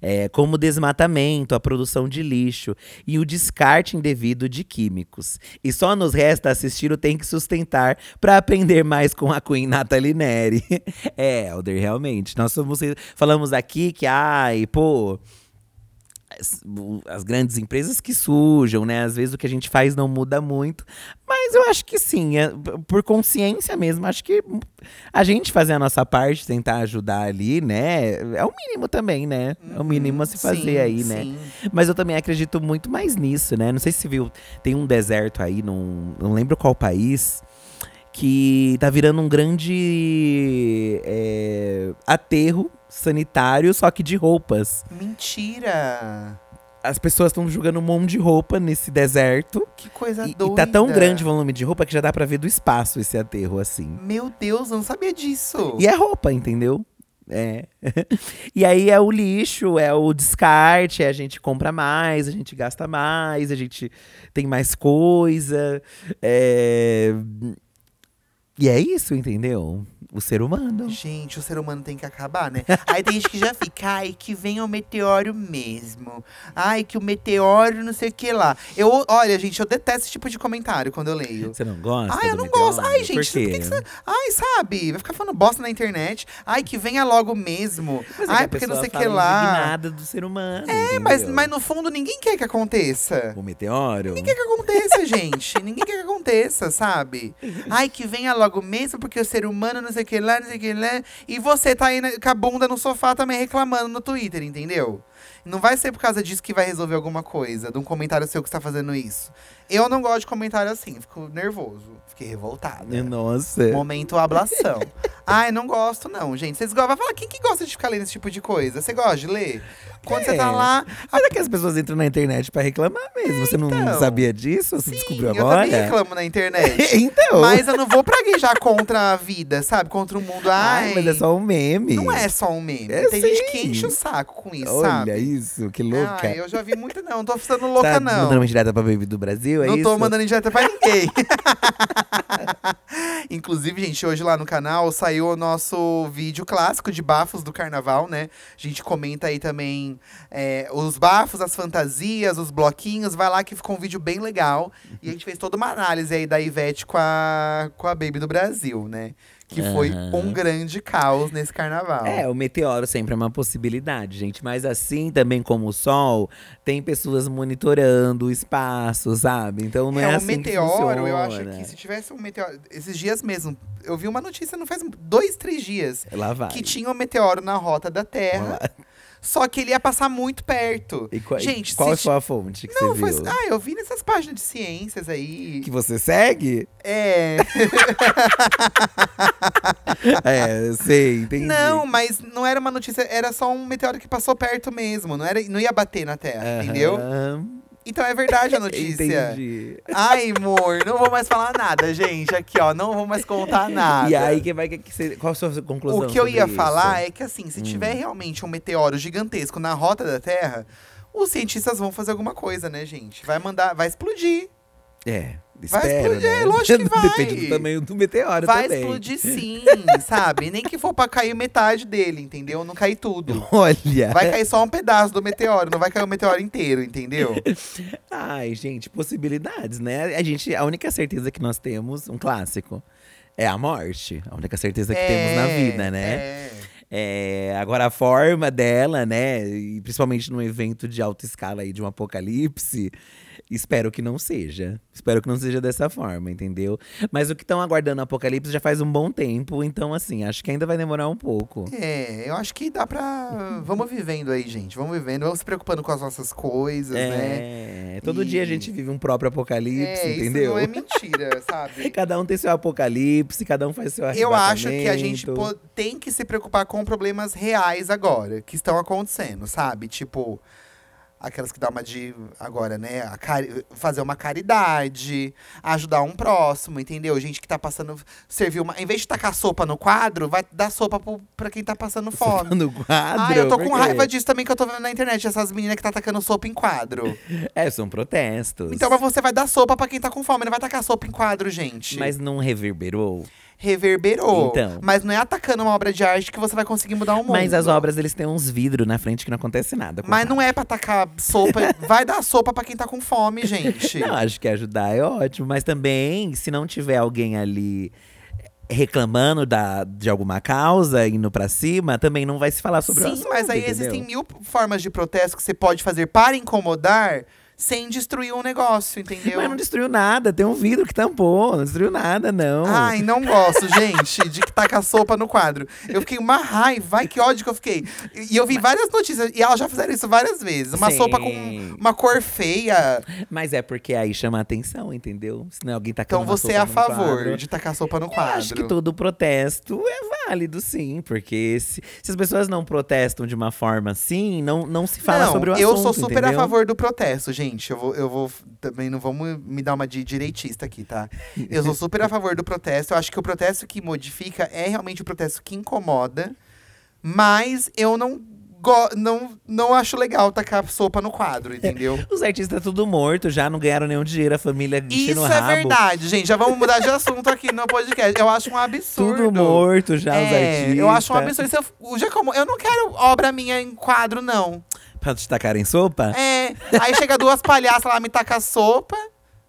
É, como o desmatamento, a produção de lixo e o descarte indevido de químicos. E só nos resta assistir o Tem que Sustentar para aprender mais com a Queen Nathalie Neri. é, Elder, realmente. Nós somos, falamos aqui que, ai, pô, as, as grandes empresas que sujam, né? Às vezes o que a gente faz não muda muito. Mas eu acho que sim, é, por consciência mesmo. Acho que a gente fazer a nossa parte, tentar ajudar ali, né? É o mínimo também, né? É o mínimo a se fazer Sim, aí, né? sim. Mas eu também acredito muito mais nisso, né? Não sei se você viu, tem um deserto aí, num, não lembro qual país, que tá virando um grande é, aterro sanitário, só que de roupas. Mentira! As pessoas estão jogando um monte de roupa nesse deserto. Que coisa E, e doida. tá tão grande o volume de roupa que já dá pra ver do espaço esse aterro, assim. Meu Deus, eu não sabia disso. E é roupa, entendeu? É. e aí é o lixo, é o descarte, é a gente compra mais, a gente gasta mais, a gente tem mais coisa. é, E é isso, entendeu? O ser humano. Gente, o ser humano tem que acabar, né? Aí tem gente que já fica, ai, que venha o meteoro mesmo. Ai, que o meteoro não sei o que lá. Eu, olha, gente, eu detesto esse tipo de comentário quando eu leio. Você não gosta? Ai, eu não gosto. meteoro? Ai, Por gente, por quê? que, que você. Ai, sabe? Vai ficar falando bosta na internet. Ai, que venha logo mesmo. Mas é Ai, a porque não sei o que lá. indignada do ser humano. É, mas, entendeu? mas no fundo ninguém quer que aconteça. O meteoro? Ninguém quer que aconteça, gente. Ninguém quer que aconteça, sabe? Ai, que venha logo mesmo, porque o ser humano não sei o que lá, não sei o que lá. E você tá aí na- com a bunda no sofá também reclamando no Twitter, entendeu? Não vai ser por causa disso que vai resolver alguma coisa, de um comentário seu que está fazendo isso. Eu não gosto de comentário assim, fico nervoso, fiquei revoltada. Nossa. Momento ablação. Ai, não gosto, não, gente. Vocês gostam? Vai falar, quem que gosta de ficar lendo esse tipo de coisa? Você gosta de ler? Quando você tá lá. É que as pessoas entram na internet pra reclamar mesmo. Você não então. sabia disso? Você descobriu eu agora? também reclamo na internet. então. Mas eu não vou praguejar contra a vida, sabe? Contra o mundo. Ai, Ai, mas é só um meme. Não é só um meme. É Tem gente que sim. enche o saco com isso, Olha sabe? isso, que louca. Ai, eu já vi muito, não. Não tô ficando louca, tá não. mandando uma direta pra Baby do Brasil, é não isso? tô mandando indireta pra ninguém. Inclusive, gente, hoje lá no canal saiu o nosso vídeo clássico de bafos do carnaval, né? A gente comenta aí também é, os bafos, as fantasias, os bloquinhos. Vai lá que ficou um vídeo bem legal. E a gente fez toda uma análise aí da Ivete com a, com a Baby do Brasil, né? que foi um grande caos nesse carnaval. É, o meteoro sempre é uma possibilidade, gente. Mas assim também como o Sol, tem pessoas monitorando o espaço, sabe? Então não é, é, o assim meteoro, eu acho que se tivesse um meteoro. Esses dias mesmo, eu vi uma notícia não faz dois, três dias. Lá vai. Que tinha um meteoro na rota da Terra. Só que ele ia passar muito perto. E qual, Gente, qual foi a fonte que Não, você foi. viu? Ah, eu vi nessas páginas de ciências aí. Que você segue? É. é, sei, entendi. Não, mas não era uma notícia, era só um meteoro que passou perto mesmo. Não, era, não ia bater na Terra, entendeu? Então é verdade a notícia. Entendi. Ai, amor, não vou mais falar nada, gente. Aqui, ó, não vou mais contar nada. E aí, que vai, que, qual a sua conclusão? O que eu ia isso? falar é que, assim, se Hum. tiver realmente um meteoro gigantesco na rota da Terra, os cientistas vão fazer alguma coisa, né, gente? Vai mandar, vai explodir. É, Vai explodir, né? lógico que vai. Depende do tamanho do meteoro vai também. explodir sim, sabe? Nem que for pra cair metade dele, entendeu? Não cair tudo. Olha. Vai cair só um pedaço do meteoro, não vai cair o meteoro inteiro, entendeu? Ai, gente, possibilidades, né? A gente, a única certeza que nós temos, um clássico, é a morte. A única certeza que temos na vida, né? É. É, agora a forma dela, né, e principalmente num evento de alta escala aí de um apocalipse, espero que não seja. Espero que não seja dessa forma, entendeu? Mas o que estão aguardando o apocalipse já faz um bom tempo, então assim, acho que ainda vai demorar um pouco. É, eu acho que dá pra. Vamos vivendo aí, gente. Vamos vivendo, vamos se preocupando com as nossas coisas, né? É, todo dia a E- gente vive um próprio apocalipse, é, entendeu? Isso não é mentira, sabe? Cada um tem seu apocalipse, cada um faz seu Eu acho que a gente tem que se preocupar com problemas reais agora, que estão acontecendo, sabe? Tipo, aquelas que dá uma de agora, né? Cari- fazer uma caridade, ajudar um próximo, entendeu? Gente que tá passando. Servir uma. Em vez de tacar sopa no quadro, vai dar sopa pro, pra quem tá passando fome. no quadro. Ah, eu tô com raiva disso também que eu tô vendo na internet, essas meninas que tá tacando sopa em quadro. É, são protestos. Então, mas você vai dar sopa pra quem tá com fome, não vai tacar sopa em quadro, gente. Mas não reverberou? Reverberou. Então. Mas não é atacando uma obra de arte que você vai conseguir mudar o mundo. Mas as obras, eles têm uns vidros na frente que não acontece nada. Mas não é pra tacar sopa. vai dar sopa pra quem tá com fome, gente. Não, acho que ajudar é ótimo. Mas também, se não tiver alguém ali reclamando da, de alguma causa, indo pra cima, também não vai se falar sobre o Sim, assunto, mas aí entendeu? existem mil formas de protesto que você pode fazer para incomodar sem destruir um negócio, entendeu? Mas não destruiu nada, tem um vidro que tampou, não destruiu nada, não. Ai, não gosto, gente, de que taca sopa no quadro. Eu fiquei uma raiva, ai que ódio que eu fiquei. E eu vi várias notícias, e elas já fizeram isso várias vezes. Uma Sim. sopa com uma cor feia. Mas é porque aí chama a atenção, entendeu? Se não alguém tacando Então uma você é a favor quadro. de tacar sopa no Eu quadro. acho que todo protesto é válido, sim. Porque se, se as pessoas não protestam de uma forma assim, não, não se fala não, sobre o assunto, eu sou super entendeu? a favor do protesto, gente. Eu vou, eu vou também não vamos me dar uma de direitista aqui, tá? Eu sou super a favor do protesto. Eu acho que o protesto que modifica é realmente o protesto que incomoda, mas eu não não não acho legal tacar sopa no quadro, entendeu? Os artistas tudo morto, já não ganharam nenhum dinheiro, a família Isso é rabo. verdade, gente. Já vamos mudar de assunto aqui no podcast. Eu acho um absurdo. Tudo morto já, os É, artistas. eu acho um absurdo. Eu, já como, eu não quero obra minha em quadro, não. Pra te tacarem sopa? É, aí chega duas palhaças lá, me taca sopa.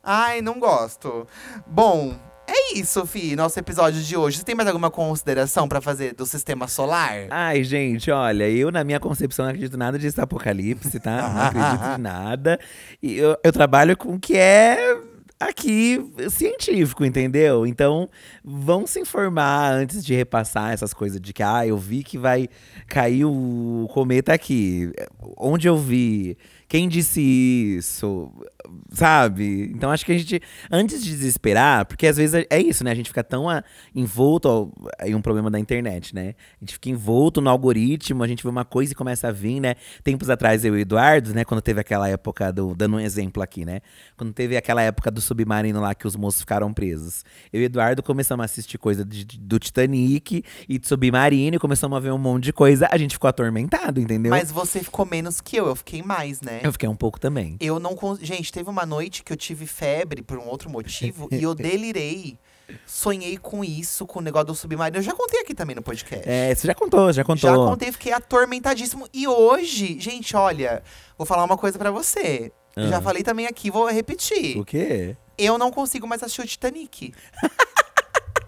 Ai, não gosto. Bom, é isso, Fi, nosso episódio de hoje. Você tem mais alguma consideração pra fazer do sistema solar? Ai, gente, olha, eu na minha concepção não acredito nada disso apocalipse, tá? Não acredito em nada. E eu, eu trabalho com o que é aqui científico, entendeu? Então, vão se informar antes de repassar essas coisas de que, ah, eu vi que vai cair o cometa aqui. Onde eu vi? Quem disse isso? Sabe? Então acho que a gente, antes de desesperar, porque às vezes é- isso, né? A gente fica tão ah, envolto ao- em um problema da internet, né? A gente fica envolto no algoritmo, a gente vê uma coisa e começa a vir, né? Tempos atrás eu e o Eduardo, né? Quando teve aquela época do. Dando um exemplo aqui, né? Quando teve aquela época do submarino lá que os moços ficaram presos. Eu e o Eduardo começamos a assistir coisa de- do Titanic e de submarino e começamos a ver um monte de coisa. A gente ficou atormentado, entendeu? Mas você ficou menos que eu, eu fiquei mais, né? Eu fiquei um pouco também. Eu não. Gente, teve uma noite que eu tive febre por um outro motivo e eu delirei. Sonhei com isso, com o negócio do submarino. Eu já contei aqui também no podcast. É, você já contou, já contou. Já contei, fiquei atormentadíssimo. E hoje, gente, olha, vou falar uma coisa pra você. Ah. Já falei também aqui, vou repetir. O quê? Eu não consigo mais assistir o Titanic.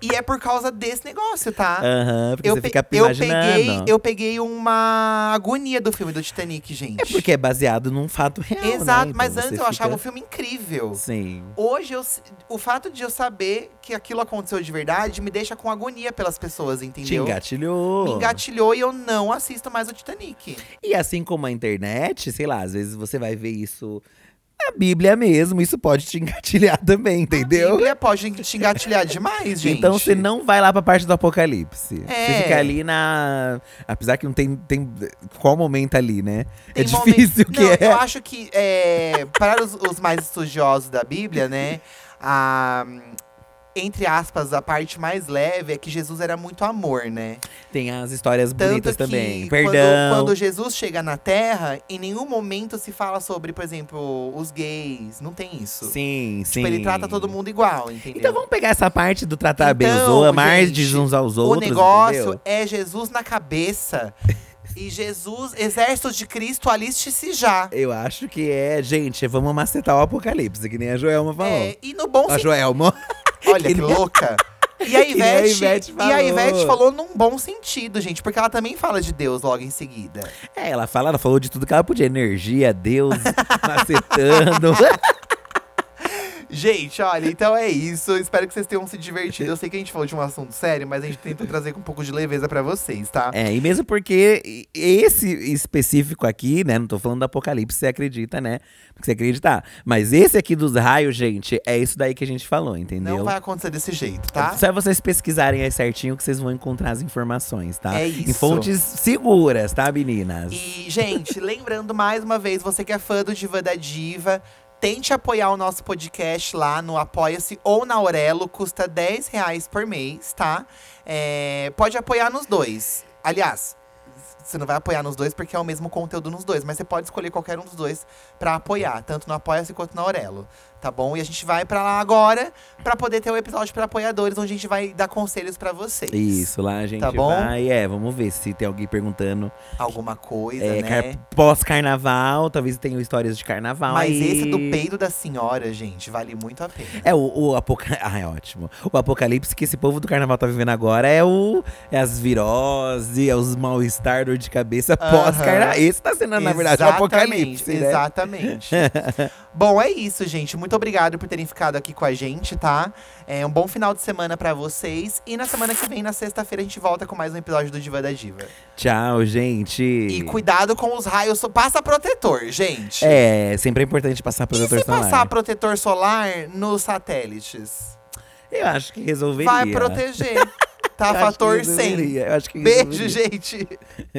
E é por causa desse negócio, tá? Aham, porque você pe- fica eu peguei, eu peguei uma agonia do filme do Titanic, gente. É porque é baseado num fato real, né? Exato, Então mas antes eu achava o filme incrível. Sim. Hoje, eu, o fato de eu saber que aquilo aconteceu de verdade me deixa com agonia pelas pessoas, Te entendeu? engatilhou. Me engatilhou e eu não assisto mais o Titanic. E assim como a internet, sei lá, às vezes você vai ver isso Bíblia mesmo, isso pode te engatilhar também, A entendeu? Bíblia pode te engatilhar demais, gente. Então você não vai lá pra parte do apocalipse. É. Você fica ali na. Apesar que não tem. tem qual momento ali, né? Tem é difícil momen- que Não, é. Eu acho que, é, para os, os mais estudiosos da Bíblia, né? A, entre aspas, a parte mais leve é que Jesus era muito amor, né? Tem as histórias Tanto bonitas também. quando- Perdão. Quando, Jesus chega na Terra, em nenhum momento se fala sobre, por exemplo, os gays. Não tem isso. Sim, sim. Tipo, ele trata todo mundo igual, entendeu? Então vamos pegar essa parte do tratar bem os Então, outros, amar de uns aos o outros. negócio entendeu? é Jesus na cabeça. e Jesus, exército de Cristo, aliste-se já. Eu acho que é, gente, vamos macetar o apocalipse, que nem a Joelma falou. É, e no bom a. Joelma. Olha que louca. E a a Ivete, Ivete e a falou. Ivete falou num bom sentido, gente, porque ela também fala de Deus logo em seguida. É, ela fala, ela falou de tudo que ela podia. Energia, Deus, macetando. Gente, olha, então é isso. Espero que vocês tenham se divertido. Eu sei que a gente falou de um assunto sério, mas a gente tenta trazer com um pouco de leveza pra vocês, tá? É, e mesmo porque esse específico aqui, né? Não tô falando do apocalipse, você acredita, né? Porque você acreditar. Mas esse aqui dos raios, gente, é isso daí que a gente falou, entendeu? Não vai acontecer desse jeito, tá? Só vocês pesquisarem aí certinho que vocês vão encontrar as informações, tá? É Em isso. fontes seguras, tá, meninas? E, gente, lembrando mais uma vez, você que é fã do Diva da Diva, tente apoiar o nosso podcast lá no Apoia-se ou na Aurelo, custa 10 reais por mês, tá? É, pode apoiar nos dois. Aliás, você não vai apoiar nos dois porque é o mesmo conteúdo nos dois, mas você pode escolher qualquer um dos dois pra apoiar, tanto no Apoia-se quanto na Aurelo. Tá bom? E a gente vai pra lá agora pra poder ter o episódio pra apoiadores, onde a gente vai dar conselhos pra vocês. Isso, lá a gente Tá bom? vai. É, vamos ver se tem alguém perguntando. Alguma coisa, É, né? car- Pós-carnaval, talvez tenham histórias de carnaval. Mas aí. esse do peido da senhora, gente, vale muito a pena. É o, o apocalipse. Ah, é ótimo. O apocalipse que esse povo do carnaval tá vivendo agora é o. É as viroses, é os mal-estar, dor de cabeça Aham. pós-carnaval. Esse tá sendo, na verdade, o apocalipse. Né? Exatamente. Bom, é isso, gente. Muito obrigado por terem ficado aqui com a gente, tá? É um bom final de semana pra vocês. E na semana que vem, na sexta-feira, a gente volta com mais um episódio do Diva da Diva. Tchau, gente. E cuidado com os raios. Passa protetor, gente. É, sempre é importante passar E protetor se solar. passar protetor solar nos satélites? Eu acho que resolveria. Vai proteger. Tá? Eu Fator 100. resolveria, Eu acho que Beijo, resolveria. gente.